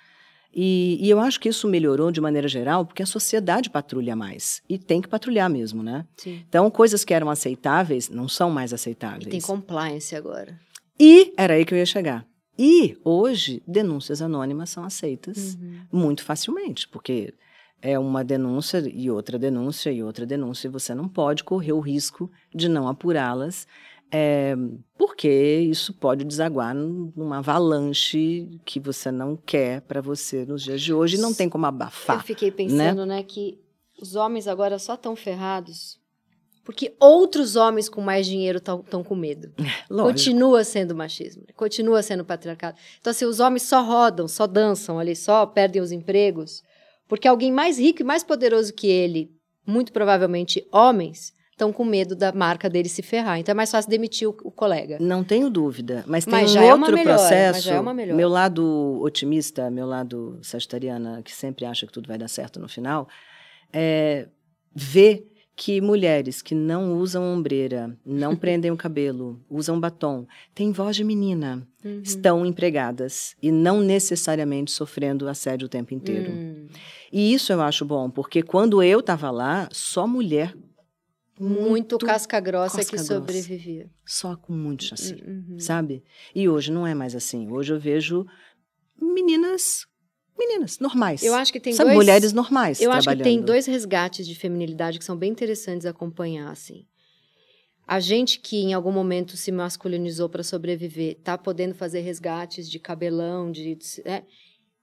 E, e eu acho que isso melhorou de maneira geral porque a sociedade patrulha mais. E tem que patrulhar mesmo, né? Sim. Então, coisas que eram aceitáveis não são mais E aceitáveis. tem compliance agora. E era aí que eu ia chegar. E hoje, denúncias anônimas são aceitas Uhum. muito facilmente, porque é uma denúncia e outra denúncia e outra denúncia, e você não pode correr o risco de não apurá-las, é, porque isso pode desaguar num- numa avalanche que você não quer para você nos dias de hoje, e não tem como Eu abafar. fiquei pensando, né, que os homens agora só estão ferrados porque outros homens com mais dinheiro estão com medo. Lógico. Continua sendo machismo, continua sendo patriarcado. Então, assim, os homens só rodam, só dançam ali, só perdem os empregos, porque alguém mais rico e mais poderoso que ele, muito provavelmente homens, estão com medo da marca dele se ferrar. Então é mais fácil demitir o, o colega. Não tenho dúvida, mas tem Mas um já é outro melhora, mas processo. é. Meu lado otimista, meu lado sagitariana, que sempre acha que tudo vai dar certo no final, é ver que mulheres que não usam ombreira, não prendem o cabelo, usam batom, têm voz de menina, Uhum. estão empregadas e não necessariamente sofrendo assédio o tempo inteiro. Hum. E isso eu acho bom, porque quando eu estava lá, só mulher Muito, casca grossa casca que sobrevivia. só com muito chassi. Uhum. sabe? E hoje não é mais assim. Hoje eu vejo meninas, meninas normais. Eu acho que tem sabe, dois. mulheres normais Eu acho que tem dois resgates de feminilidade que são bem interessantes acompanhar, assim. A gente que em algum momento se masculinizou para sobreviver, tá podendo fazer resgates de cabelão, de, né?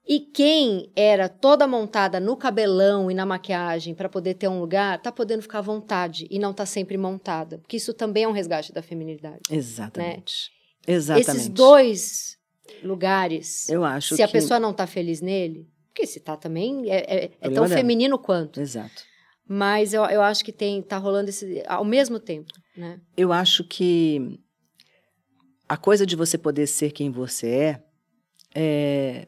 E quem era toda montada no cabelão e na maquiagem para poder ter um lugar, tá podendo ficar à vontade e não tá sempre montada, porque isso também é um resgate da feminilidade. Exatamente. Exatamente. Esses dois lugares, Eu acho se a que... pessoa não tá feliz nele, porque se tá também é, é- é tão dela. feminino quanto. Exato. Mas eu, eu acho que tem tá rolando esse ao mesmo tempo, né? Eu acho que a coisa de você poder ser quem você é, é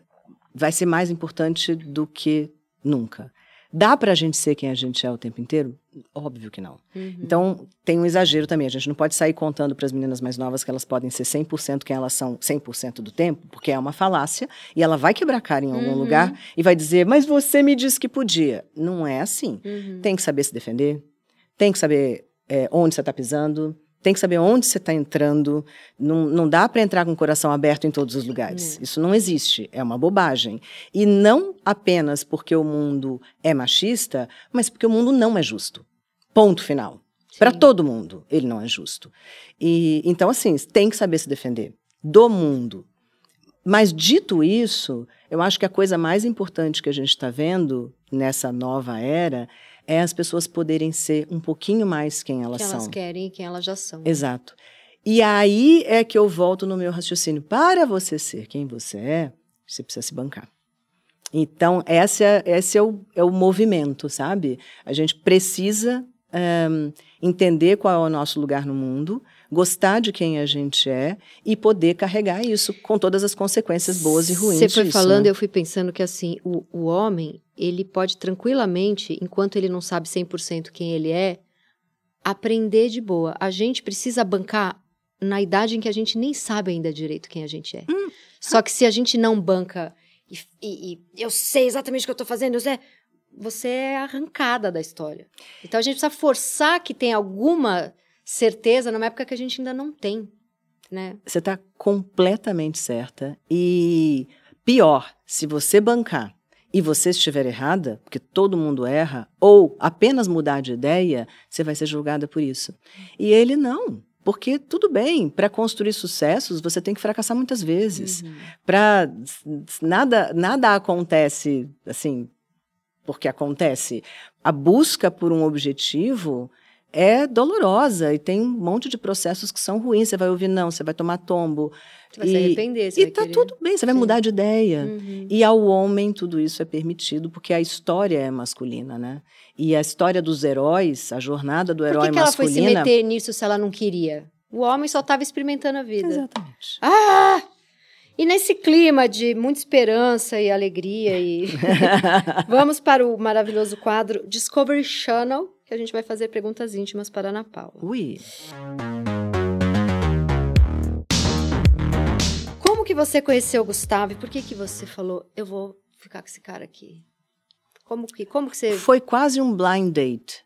vai ser mais importante do que nunca. Dá pra gente ser quem a gente é o tempo inteiro? Óbvio que não. Uhum. Então, tem um exagero também. A gente não pode sair contando para as meninas mais novas que elas podem ser 100% quem elas são 100% do tempo, porque é uma falácia e ela vai quebrar a cara em algum Uhum. lugar e vai dizer: Mas você me disse que podia. Não é assim. Uhum. Tem que saber se defender, tem que saber é, onde você está pisando, tem que saber onde você está entrando. Não, não dá para entrar com o coração aberto em todos os lugares. Não. Isso não existe. É uma bobagem. E não apenas porque o mundo é machista, mas porque o mundo não é justo. Ponto final. Para todo mundo, ele não é justo. E então assim, tem que saber se defender do mundo. Mas dito isso, eu acho que a coisa mais importante que a gente está vendo nessa nova era é as pessoas poderem ser um pouquinho mais quem elas quem são. elas querem e quem elas já são. Exato. E aí é que eu volto no meu raciocínio. Para você ser quem você é, você precisa se bancar. Então, esse é, esse é, o, é o movimento, sabe? A gente precisa ehm, entender qual é o nosso lugar no mundo, gostar de quem a gente é e poder carregar isso com todas as consequências boas e ruins Você foi disso, falando, né? eu fui pensando que assim, o, o homem, ele pode tranquilamente, enquanto ele não sabe 100% quem ele é, aprender de boa. A gente precisa bancar na idade em que a gente nem sabe ainda direito quem a gente é. Hum. Só que se a gente não banca e, e- e eu sei exatamente o que eu tô fazendo, sei, você é arrancada da história. Então a gente precisa forçar que tenha alguma certeza numa época que a gente ainda não tem, né? Você está completamente certa. E pior, se você bancar e você estiver errada, porque todo mundo erra, ou apenas mudar de ideia, você vai ser julgada por isso. E ele não. Porque tudo bem, para construir sucessos você tem que fracassar muitas vezes. Uhum. Para nada nada acontece assim porque acontece. A busca por um objetivo é dolorosa e tem um monte de processos que são ruins. Você vai ouvir não, você vai tomar tombo. Você vai se E- arrepender. Você E tá querer. tudo bem, você vai Sim. mudar de ideia. Uhum. E ao homem tudo isso é permitido, porque a história é masculina, né? E a história dos heróis, a jornada do Por herói que, que ela foi se masculina. meter nisso se ela não queria? O homem só estava experimentando a vida. Exatamente. Ah! E nesse clima de muita esperança e alegria e vamos para o maravilhoso quadro Discovery Channel, que a gente vai fazer perguntas íntimas para a Ana Paula. Ui. Como que você conheceu o Gustavo e por que que você falou, eu vou ficar com esse cara aqui? Como que, como que você... Foi quase um blind date.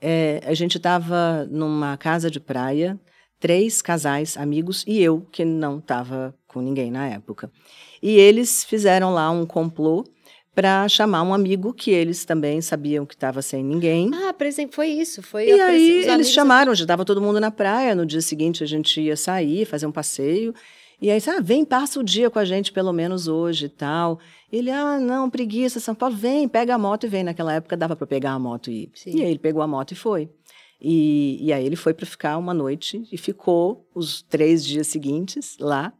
É, a gente estava numa casa de praia, três casais amigos e eu, que não estava com ninguém na época. E eles fizeram lá um complô para chamar um amigo que eles também sabiam que estava sem ninguém. Ah, por exemplo, foi isso, foi... E aí eles chamaram, já estava todo mundo na praia. No dia seguinte a gente ia sair, fazer um passeio. E aí, ah, vem, passa o dia com a gente pelo menos hoje e tal. Ele, ah, não, preguiça, São Paulo, vem, pega a moto e vem. Naquela época dava para pegar a moto e ir. Sim. E aí ele pegou a moto e foi. E, e aí ele foi para ficar uma noite e ficou os três dias seguintes lá.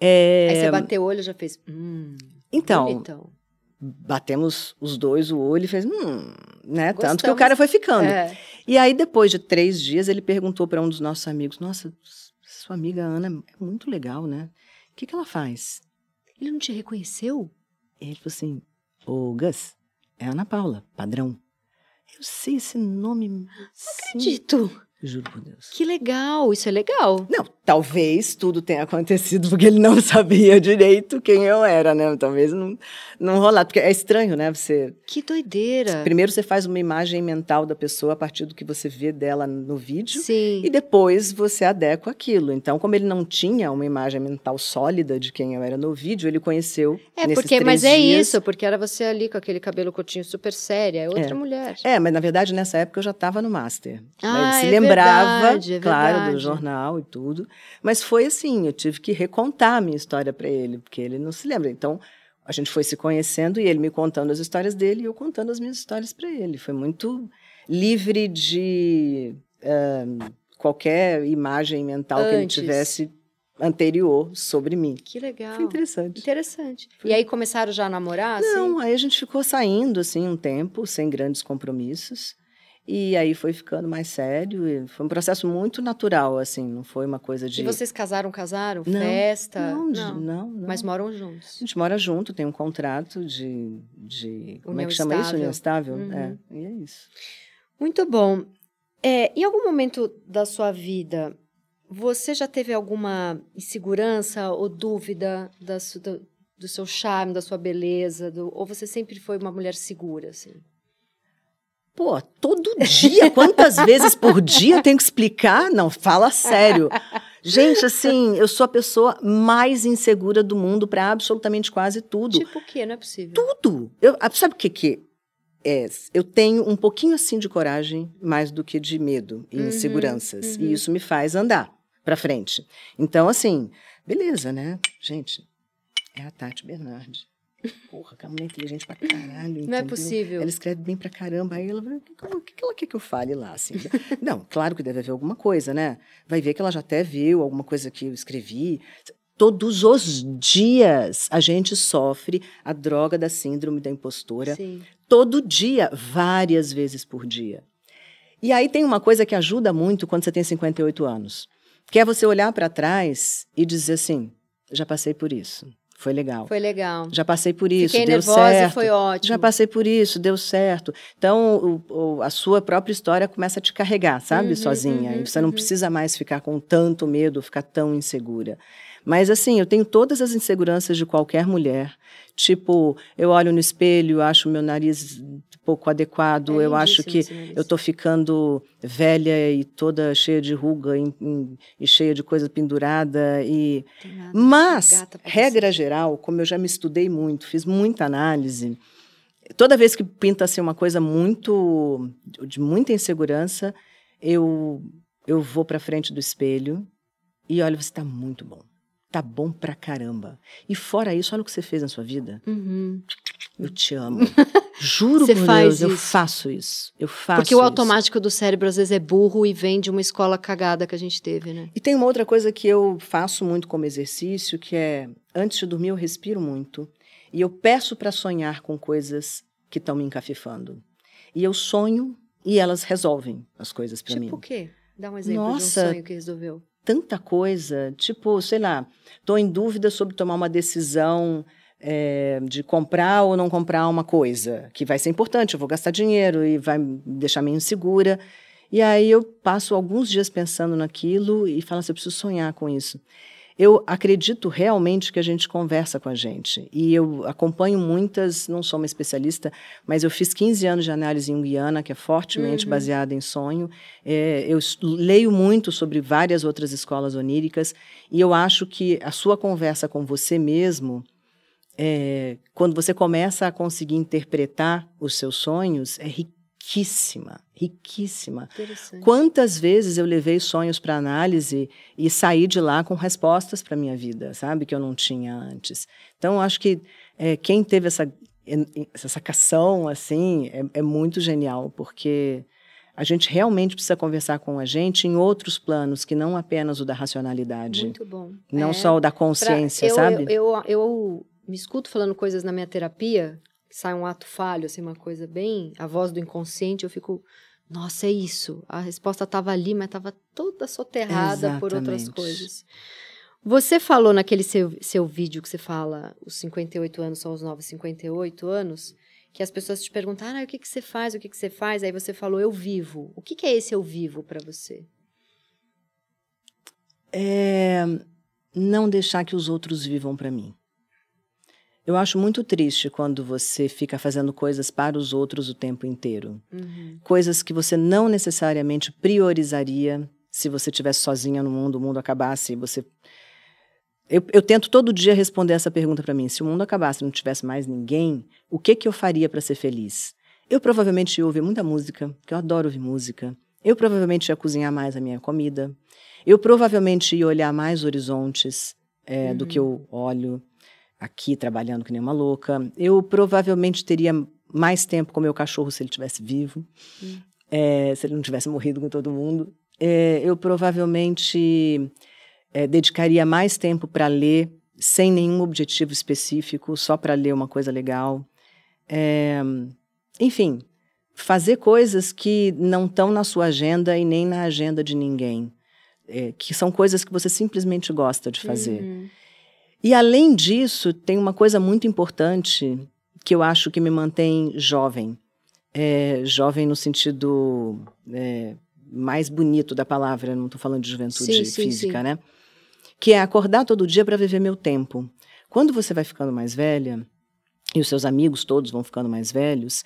É, Aí você bateu o olho e já fez... Hum, então, bonitão. Batemos os dois o olho e fez, hum, né? Tanto que o Gostamos. cara foi ficando. É. E aí, depois de três dias, ele perguntou para um dos nossos amigos: Nossa, sua amiga Ana é muito legal, né? O que, que ela faz? Ele não te reconheceu? Ele falou assim: Ô, Gus, é Ana Paula, padrão. Eu sei esse nome. Sim, Dito. juro por Deus. Que legal, isso é legal. Não, talvez tudo tenha acontecido porque ele não sabia direito quem eu era, né? Talvez não, não rolar. Porque é estranho, né? Você Que doideira. Primeiro você faz uma imagem mental da pessoa a partir do que você vê dela no vídeo. Sim. E depois você adequa aquilo. Então, como ele não tinha uma imagem mental sólida de quem eu era no vídeo, ele conheceu. É, nesses porque, três mas é dias. isso, porque era você ali com aquele cabelo curtinho super séria, é outra É. mulher. É, mas na verdade nessa época eu já estava no Master. Ah, ele se é lembrava, verdade, é claro, verdade. do jornal e tudo. Mas foi assim, eu tive que recontar a minha história para ele, porque ele não se lembra. Então, a gente foi se conhecendo e ele me contando as histórias dele e eu contando as minhas histórias para ele. Foi muito livre de ah, qualquer imagem mental que ele Antes. tivesse anterior sobre mim. Que legal. Foi interessante. Interessante. Foi. E aí começaram já a namorar? assim? Não, aí a gente ficou saindo assim um tempo, sem grandes compromissos. E aí foi ficando mais sério. foi um processo muito natural, assim, não foi uma coisa de. E vocês casaram, casaram? Não, Festa? Não, de- não, não. Mas moram juntos. A gente mora junto, tem um contrato de. de como é que chama isso? estável. União estável? Uhum. É, e é isso. Muito bom. É, em algum momento da sua vida, você já teve alguma insegurança ou dúvida da do, do seu charme, da sua beleza? do- ou você sempre foi uma mulher segura, assim? Pô, todo dia, quantas vezes por dia eu tenho que explicar? Não, fala sério. Gente, assim, eu sou a pessoa mais insegura do mundo para absolutamente quase tudo. Tipo o quê? Não é possível. tudo. Eu, ah, sabe o que que é? Eu tenho um pouquinho assim de coragem, mais do que de medo e Uhum, inseguranças. uhum. E isso me faz andar para frente. Então, assim, beleza, né? Gente, é a Tati Bernardi. Porra, que a mulher é inteligente pra caralho. Não é entendeu? possível. Ela escreve bem pra caramba. Aí ela vai, o que, que- o que que ela quer que eu fale lá? Assim? Não, claro que deve haver alguma coisa, né? Vai ver que ela já até viu alguma coisa que eu escrevi. Todos os dias a gente sofre a droga da síndrome da impostora. Sim. Todo dia, várias vezes por dia. E aí tem uma coisa que ajuda muito quando você tem 58 anos, que é você olhar para trás e dizer assim: já passei por isso, foi legal. Foi legal. Já passei por isso, Fiquei deu nervosa certo. e foi ótimo. Já passei por isso, deu certo. Então, o- o- a sua própria história começa a te carregar, sabe? Uhum, Sozinha. uhum, e você não uhum. precisa mais ficar com tanto medo, ficar tão insegura. Mas, assim, eu tenho todas as inseguranças de qualquer mulher. Tipo, eu olho no espelho, acho meu nariz pouco adequado, É eu acho que eu tô ficando velha e toda cheia de ruga em- em- e cheia de coisa pendurada e nada. mas, regra geral, como eu já me estudei muito, fiz muita análise, toda vez que pinta assim, uma coisa muito de muita insegurança, eu eu vou para frente do espelho e olha, você está muito bom. Tá bom pra caramba. E fora isso, olha o que você fez na sua vida. Uhum. Eu te amo. Juro Você por Deus, eu isso. faço isso. Eu faço Porque o isso. automático do cérebro às vezes é burro e vem de uma escola cagada que a gente teve, né? E tem uma outra coisa que eu faço muito como exercício, que é antes de dormir eu respiro muito e eu peço para sonhar com coisas que estão me encafifando. E eu sonho e elas resolvem as coisas para mim. Tipo o quê? Dá um exemplo Nossa. de um sonho que resolveu. Tanta coisa, tipo, sei lá, estou em dúvida sobre tomar uma decisão é, de comprar ou não comprar uma coisa, que vai ser importante, eu vou gastar dinheiro e vai me deixar meio insegura. E aí eu passo alguns dias pensando naquilo e falo assim, eu preciso sonhar com isso. Eu acredito realmente que a gente conversa com a gente. E eu acompanho muitas, não sou uma especialista, mas eu fiz 15 anos de análise junguiana, que é fortemente Uhum. baseada em sonho. É, eu leio muito sobre várias outras escolas oníricas e eu acho que a sua conversa com você mesmo, é, quando você começa a conseguir interpretar os seus sonhos, é riquíssima, riquíssima. Quantas vezes eu levei sonhos para análise e saí de lá com respostas para minha vida, sabe, que eu não tinha antes. Então, acho que é, quem teve essa essa sacação assim é, é muito genial, porque a gente realmente precisa conversar com a gente em outros planos que não apenas o da racionalidade, Muito bom. não É, só o da pra- consciência, eu, sabe? Eu, eu, eu me escuto falando coisas na minha terapia, sai um ato falho, assim, uma coisa bem. A voz do inconsciente, eu fico. Nossa, é isso. A resposta estava ali, mas estava toda soterrada por outras Exatamente. coisas. Você falou naquele seu, seu vídeo que você fala, os 58 anos são os novos 58 anos, que as pessoas te perguntaram, ah, o que, que você faz, o que, que você faz? Aí você falou, eu vivo. O que, que é esse eu vivo para você? é não deixar que os outros vivam para mim. Eu acho muito triste quando você fica fazendo coisas para os outros o tempo inteiro. Uhum. Coisas que você não necessariamente priorizaria se você estivesse sozinha no mundo, o mundo acabasse e você. Eu, eu tento todo dia responder essa pergunta para mim. Se o mundo acabasse e não tivesse mais ninguém, o que, que eu faria para ser feliz? Eu provavelmente ia ouvir muita música, que eu adoro ouvir música. Eu provavelmente ia cozinhar mais a minha comida. Eu provavelmente ia olhar mais horizontes é, do que eu olho aqui trabalhando que nem uma louca. Eu provavelmente teria mais tempo com meu cachorro se ele tivesse vivo, Hum. é, se ele não tivesse morrido com todo mundo. É, eu provavelmente é, dedicaria mais tempo para ler, sem nenhum objetivo específico, só para ler uma coisa legal. Enfim, fazer coisas que não estão na sua agenda e nem na agenda de ninguém. Que são coisas que você simplesmente gosta de fazer. Uhum. E além disso, tem uma coisa muito importante que eu acho que me mantém jovem. É, jovem no sentido é, mais bonito da palavra, não estou falando de juventude Sim, sim, física, sim. né? Que é acordar todo dia para viver meu tempo. Quando você vai ficando mais velha, e os seus amigos todos vão ficando mais velhos,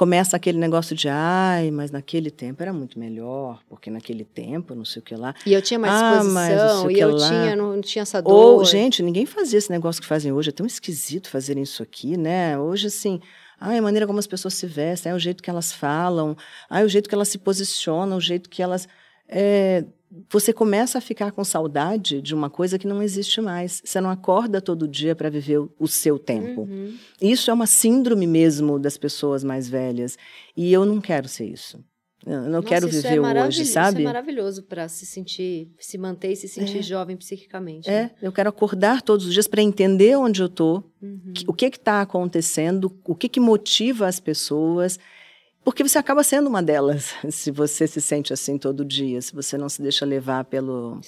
começa aquele negócio de ai, mas naquele tempo era muito melhor, porque naquele tempo, não sei o que lá. E eu tinha mais Ah, disposição, o e eu lá. tinha, não, não tinha essa dor. Ou, gente, ninguém fazia esse negócio que fazem hoje. É tão esquisito fazerem isso aqui, né? Hoje, assim, ai, a maneira como as pessoas se vestem, ai, o jeito que elas falam, ai, o jeito que elas se posicionam, o jeito que elas. é, você começa a ficar com saudade de uma coisa que não existe mais. Você não acorda todo dia para viver o, seu tempo. Uhum. Isso é uma síndrome mesmo das pessoas mais velhas. E eu não quero ser isso. Eu não Nossa, quero isso viver é o hoje, Isso sabe? é maravilhoso para se sentir, se manter e se sentir É. jovem psiquicamente. É, né? eu quero acordar todos os dias para entender onde eu tô, Uhum. que- o que está acontecendo, o que, que motiva as pessoas, porque você acaba sendo uma delas se você se sente assim todo dia, se você não se deixa levar pelo,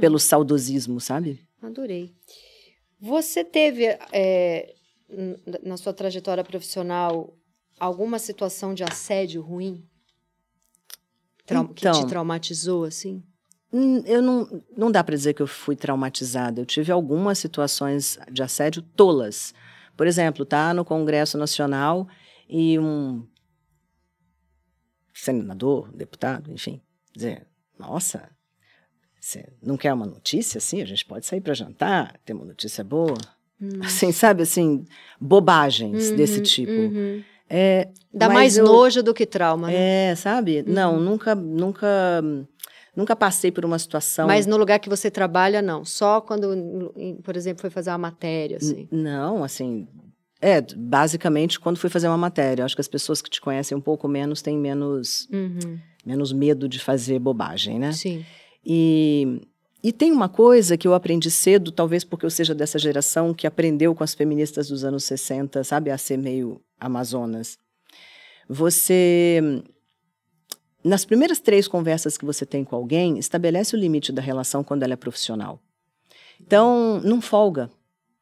pelo saudosismo, sabe? Adorei. Você teve, é, na sua trajetória profissional, alguma situação de assédio ruim? Trau- que te Então. traumatizou, assim? Hum, Eu não, não dá para dizer que eu fui traumatizada. Eu tive algumas situações de assédio tolas. Por exemplo, tá no Congresso Nacional e um senador, deputado, enfim, dizer, nossa, você não quer uma notícia assim? A gente pode sair para jantar, ter uma notícia boa. Hum. Assim, sabe, assim, bobagens Uhum, desse tipo. uhum. É, Dá mais eu- nojo do que trauma, né? é, sabe? Não, nunca, nunca, nunca passei por uma situação. Mas no lugar que você trabalha, não. Só quando, por exemplo, foi fazer uma matéria, assim. Não, assim. É, basicamente, quando fui fazer uma matéria. Acho que as pessoas que te conhecem um pouco menos têm menos, Uhum. menos medo de fazer bobagem, né? Sim. E, e tem uma coisa que eu aprendi cedo, talvez porque eu seja dessa geração que aprendeu com as feministas dos anos 60, sabe, a ser meio amazonas. Você. Nas primeiras três conversas que você tem com alguém, estabelece o limite da relação quando ela é profissional. Então, não folga.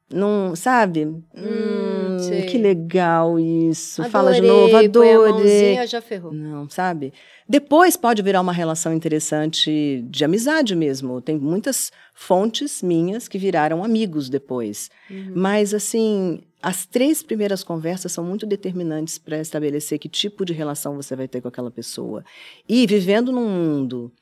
Não, sabe? Hum, sei. que legal isso. Fala de Adorei, novo, adorei. já ferrou. Não, sabe? Depois pode virar uma relação interessante de amizade mesmo. Tem muitas fontes minhas que viraram amigos depois. Uhum. Mas, assim, as três primeiras conversas são muito determinantes para estabelecer que tipo de relação você vai ter com aquela pessoa. E vivendo num mundo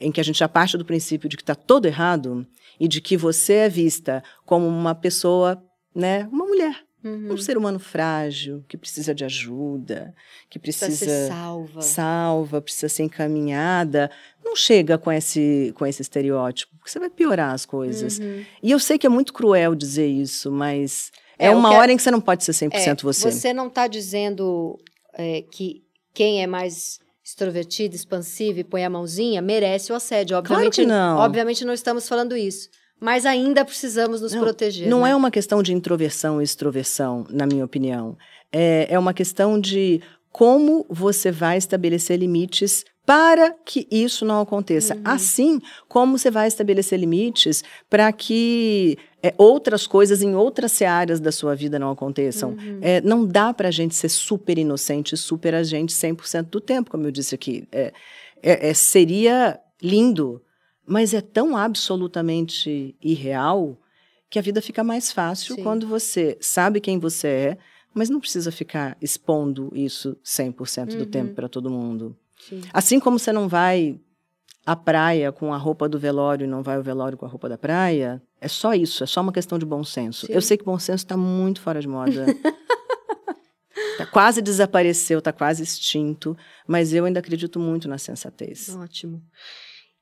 em que a gente já parte do princípio de que está todo errado e de que você é vista como uma pessoa, né, uma mulher, Uhum. um ser humano frágil, que precisa de ajuda, que Precisa precisa ser salva. salva, precisa ser encaminhada, não chega com esse, com esse estereótipo, porque você vai piorar as coisas. Uhum. E eu sei que é muito cruel dizer isso, mas é, É, uma é- hora em que você não pode ser 100% É, você. Você não está dizendo é, que quem é mais extrovertido, expansivo e põe a mãozinha merece o assédio. Claro Obviamente, que não. Obviamente não estamos falando isso. Mas ainda precisamos nos Não, proteger. Não né? é uma questão de introversão e extroversão, na minha opinião. É, é uma questão de como você vai estabelecer limites para que isso não aconteça. Uhum. Assim como você vai estabelecer limites para que é, outras coisas em outras searas da sua vida não aconteçam. Uhum. É, não dá para a gente ser super inocente, super agente 100% do tempo, como eu disse aqui. É, é- é- seria lindo, mas é tão absolutamente irreal que a vida fica mais fácil Sim. quando você sabe quem você é, mas não precisa ficar expondo isso 100% do Uhum. tempo para todo mundo. Sim. Assim como você não vai à praia com a roupa do velório e não vai ao velório com a roupa da praia, é só isso, é só uma questão de bom senso. Sim. Eu sei que bom senso está muito fora de moda. tá quase desapareceu, está quase extinto, mas eu ainda acredito muito na sensatez. Ótimo.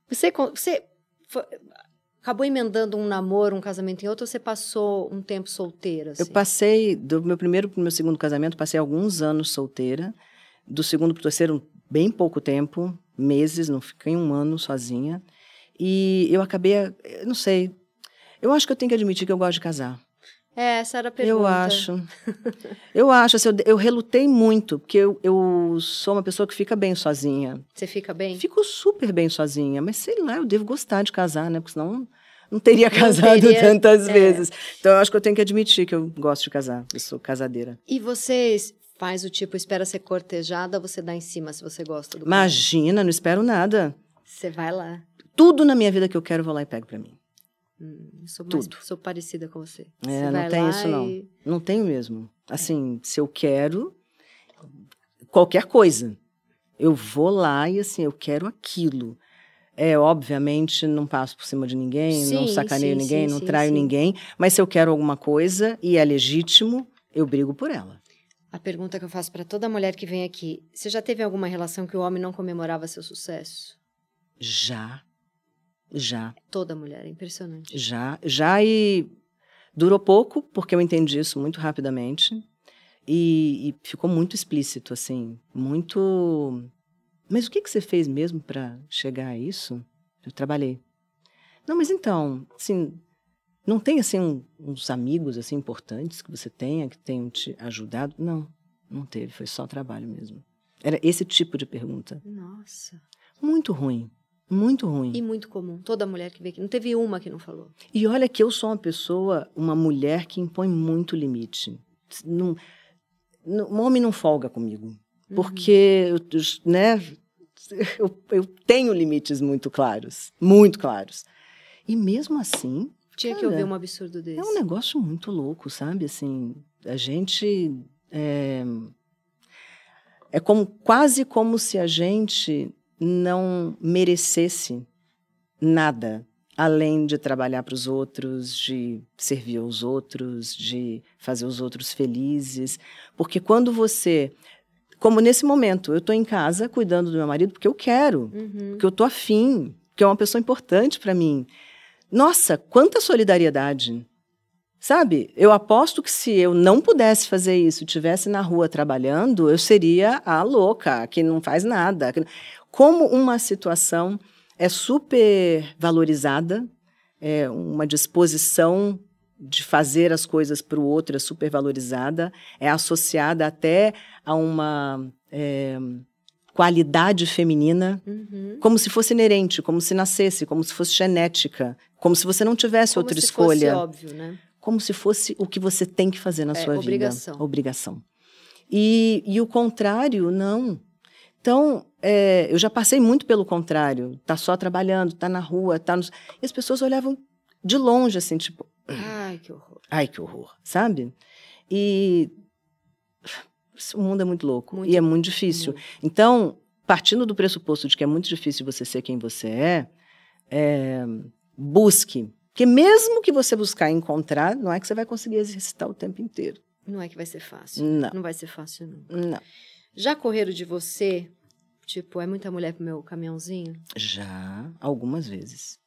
Você, você acabou emendando um namoro, um casamento em outro, ou você passou um tempo solteira? Eu assim? passei, do meu primeiro para o meu segundo casamento, passei alguns anos solteira. Do segundo para o terceiro, bem pouco tempo, meses, não fiquei um ano sozinha. E eu acabei, eu não sei, eu acho que eu tenho que admitir que eu gosto de casar. É, essa era a pergunta. Eu acho. Eu acho, assim, eu, eu relutei muito, porque eu, eu sou uma pessoa que fica bem sozinha. Você fica bem? Fico super bem sozinha, mas sei lá, eu devo gostar de casar, né? Porque senão não teria casado teria, tantas é. vezes. Então eu acho que eu tenho que admitir que eu gosto de casar. Eu sou casadeira. E você faz o tipo, espera ser cortejada, você dá em cima se você gosta do cara? Imagina, não espero nada. Você vai lá. Tudo na minha vida que eu quero, eu vou lá e pego pra mim. Hum, sou, mais, Tudo. sou parecida com você. É, Você não tem isso, não. e- Não tenho mesmo. Assim, se eu quero qualquer coisa, eu vou lá e assim, eu quero aquilo. É, obviamente, não passo por cima de ninguém, não Sim, sacaneio sim, ninguém, sim, não traio ninguém, mas se eu quero alguma coisa e é legítimo, eu brigo por ela. A pergunta que eu faço para toda mulher que vem aqui: você já teve alguma relação que o homem não comemorava seu sucesso? Já, já, Toda mulher, é impressionante. já, já e durou pouco, porque eu entendi isso muito rapidamente e, e ficou muito explícito, assim, muito. Mas o que, que você fez mesmo para chegar a isso? Eu trabalhei. Não, mas então, assim, não tem assim um- uns amigos assim importantes que você tenha que tenham te ajudado? Não, não teve, foi só trabalho mesmo. Era esse tipo de pergunta. Nossa. Muito ruim, muito ruim. E muito comum. Toda mulher que vem aqui. Não teve uma que não falou. E olha que eu sou uma pessoa, uma mulher que impõe muito limite. Não, não, um homem não folga comigo. Uhum. Porque, eu, né, eu, eu tenho limites muito claros. Muito claros. E mesmo assim, Tinha que Cara, ouvir um absurdo desse. é um negócio muito louco, sabe? Assim, a gente. É, é como, quase como se a gente não merecesse nada além de trabalhar para os outros, de servir aos outros, de fazer os outros felizes. Porque quando você. Como nesse momento, eu estou em casa cuidando do meu marido porque eu quero, Uhum. porque eu estou afim, que é uma pessoa importante para mim. Nossa, quanta solidariedade! Sabe, eu aposto que se eu não pudesse fazer isso, tivesse na rua trabalhando, eu seria a louca, que não faz nada. Como uma situação é super valorizada, é uma disposição de fazer as coisas para o outro é super valorizada, é associada até a uma é, qualidade feminina, uhum. como se fosse inerente, como se nascesse, como se fosse genética, como se você não tivesse como outra escolha. Fosse óbvio, né? como se fosse o que você tem que fazer na é, sua obrigação. vida. Obrigação. E, e o contrário, não. Então, é, eu já passei muito pelo contrário. Tá só trabalhando, tá na rua, tá nos... E as pessoas olhavam de longe, assim, tipo... Ai, que horror. Ai, que horror, sabe? E... O mundo é muito louco. Muito, e é muito difícil. muito. Então, partindo do pressuposto de que é muito difícil você ser quem você é, é busque porque mesmo que você buscar encontrar, não é que você vai conseguir exercitar o tempo inteiro. Não é que vai ser fácil. Não. Não vai ser fácil, não. Não. Já correram de você? Tipo, é muita mulher pro meu caminhãozinho? Já, algumas vezes.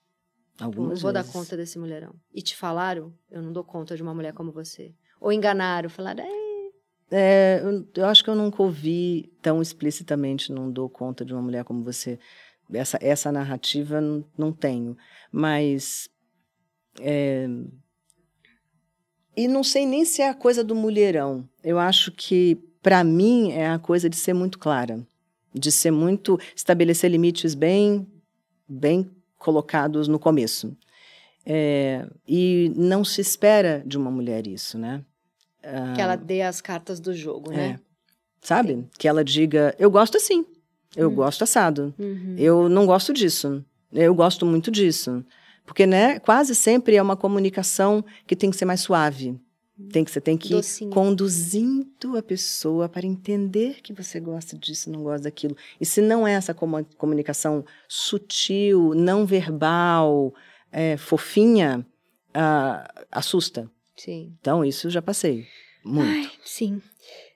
Algumas Pô, não vou vezes. dar conta desse mulherão. E te falaram? Eu não dou conta de uma mulher como você. Ou enganaram, falaram, é, É, eu, eu acho que eu nunca ouvi tão explicitamente, não dou conta de uma mulher como você. Essa, essa narrativa não, não tenho. Mas. é, e não sei nem se é a coisa do mulherão. Eu acho que, para mim, é a coisa de ser muito clara. De ser muito. estabelecer limites bem, bem colocados no começo. É, e não se espera de uma mulher isso, né? que ela dê as cartas do jogo, né? É. Sabe? Que ela diga, eu gosto assim, eu Hum. gosto assado, Uhum. eu não gosto disso, eu gosto muito disso. Porque, né, quase sempre é uma comunicação que tem que ser mais suave. Tem que, você tem que ir conduzindo a pessoa para entender que você gosta disso, não gosta daquilo. E se não é essa comu- comunicação sutil, não verbal, é, fofinha, ah, assusta. Sim. Então, isso eu já passei. Muito. Ai, sim.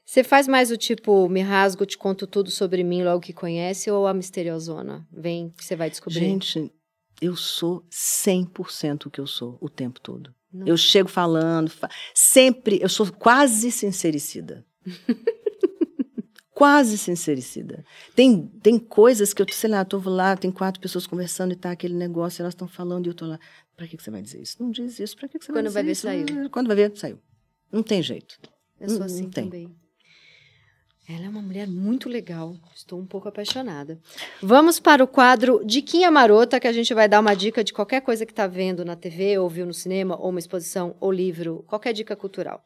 Você faz mais o tipo, me rasgo, te conto tudo sobre mim logo que conhece, ou a misteriosona? Vem que você vai descobrir. Gente, eu sou 100% o que eu sou o tempo todo. Não. Eu chego falando, fa- sempre, eu sou quase sincericida. quase sincericida. Tem, tem coisas que eu, sei lá, eu tô lá, tem quatro pessoas conversando e tá aquele negócio, elas estão falando e eu tô lá. Pra que, que você vai dizer isso? Não diz isso, pra que, que você Quando vai vai dizer ver, isso? saiu. Ah, Quando vai ver, saiu. Não tem jeito. Eu sou Não- assim não tem. também. Ela é uma mulher muito legal. Estou um pouco apaixonada. Vamos para o quadro Diquinha Marota, que a gente vai dar uma dica de qualquer coisa que está vendo na TV, ou viu no cinema, ou uma exposição, ou livro, qualquer dica cultural.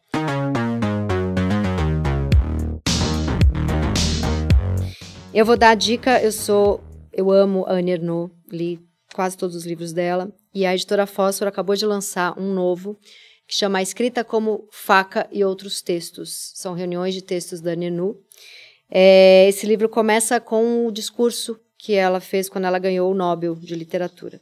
Eu vou dar a dica, eu sou, eu amo Anne Ernaux, li quase todos os livros dela, e a editora Fósforo acabou de lançar um novo, que chama A Escrita como Faca e Outros Textos. São reuniões de textos da Ernaux. É, esse livro começa com o discurso que ela fez quando ela ganhou o Nobel de Literatura.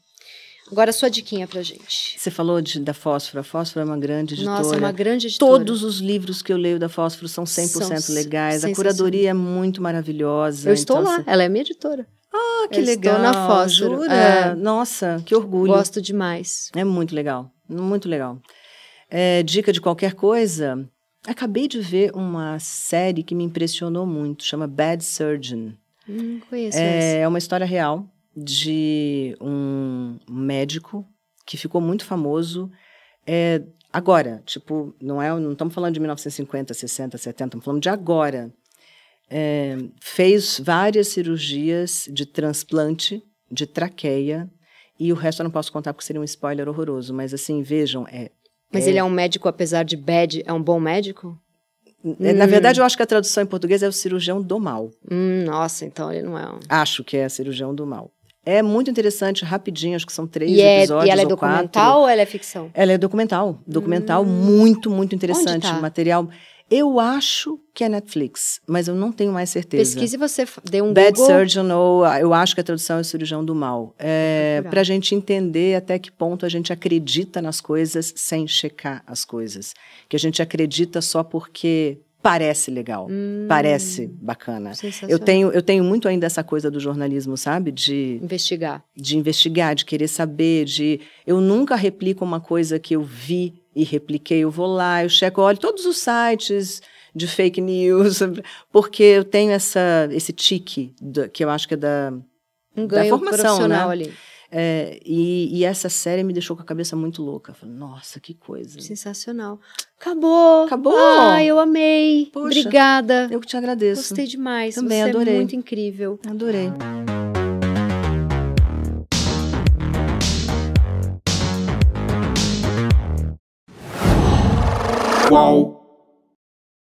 Agora, sua diquinha pra gente. Você falou de, da Fósforo. A Fósforo é uma grande editora. Nossa, é uma grande editora. Todos os livros que eu leio da Fósforo são 100% São legais. A curadoria é muito maravilhosa. Eu estou Então, lá, assim, ela é minha editora. Ah, que Eu estou legal. na Fósforo, Jura? é. Nossa, que orgulho. Gosto demais. É muito legal. Muito legal. É, dica de qualquer coisa. Acabei de ver uma série que me impressionou muito. Chama Bad Surgeon. Hum, conheço essa. É uma história real de um médico que ficou muito famoso. é, agora, tipo, não é, não estamos falando de 1950, 60, 70, estamos falando de agora. É, fez várias cirurgias de transplante de traqueia e o resto eu não posso contar porque seria um spoiler horroroso, mas assim, vejam, é, Mas ele é um médico, apesar de bad, é um bom médico? é, na verdade eu acho que a tradução em português é o cirurgião do mal. Hum, nossa, então ele não é um... Acho que é cirurgião do mal. É muito interessante, rapidinho, acho que são três E, é, episódios e ela é ou documental quatro. ou ela é ficção? Ela é documental. Documental muito, muito interessante. tá? Material. Eu acho que é Netflix, mas eu não tenho mais certeza. Pesquise você dê um Bad Google. Surgeon, ou eu acho que a tradução é cirurgião do mal. É, para a gente entender até que ponto a gente acredita nas coisas sem checar as coisas. Que a gente acredita só porque parece legal, Hum, parece bacana. Eu tenho, eu tenho muito ainda essa coisa do jornalismo, sabe? De, Investigar. de investigar, de querer saber, de. Eu nunca replico uma coisa que eu vi e repliquei. Eu vou lá, eu checo, olho todos os sites de fake news, porque eu tenho essa, esse tique, da- que eu acho que é da. Um Da ganho formação, profissional né? ali. é, e, e essa série me deixou com a cabeça muito louca. Falei, nossa, que coisa. Sensacional. Acabou. Acabou. Ah, eu amei. Poxa. Obrigada. Eu que te agradeço. Gostei demais. Também Você adorei. é muito incrível. Adorei. Qual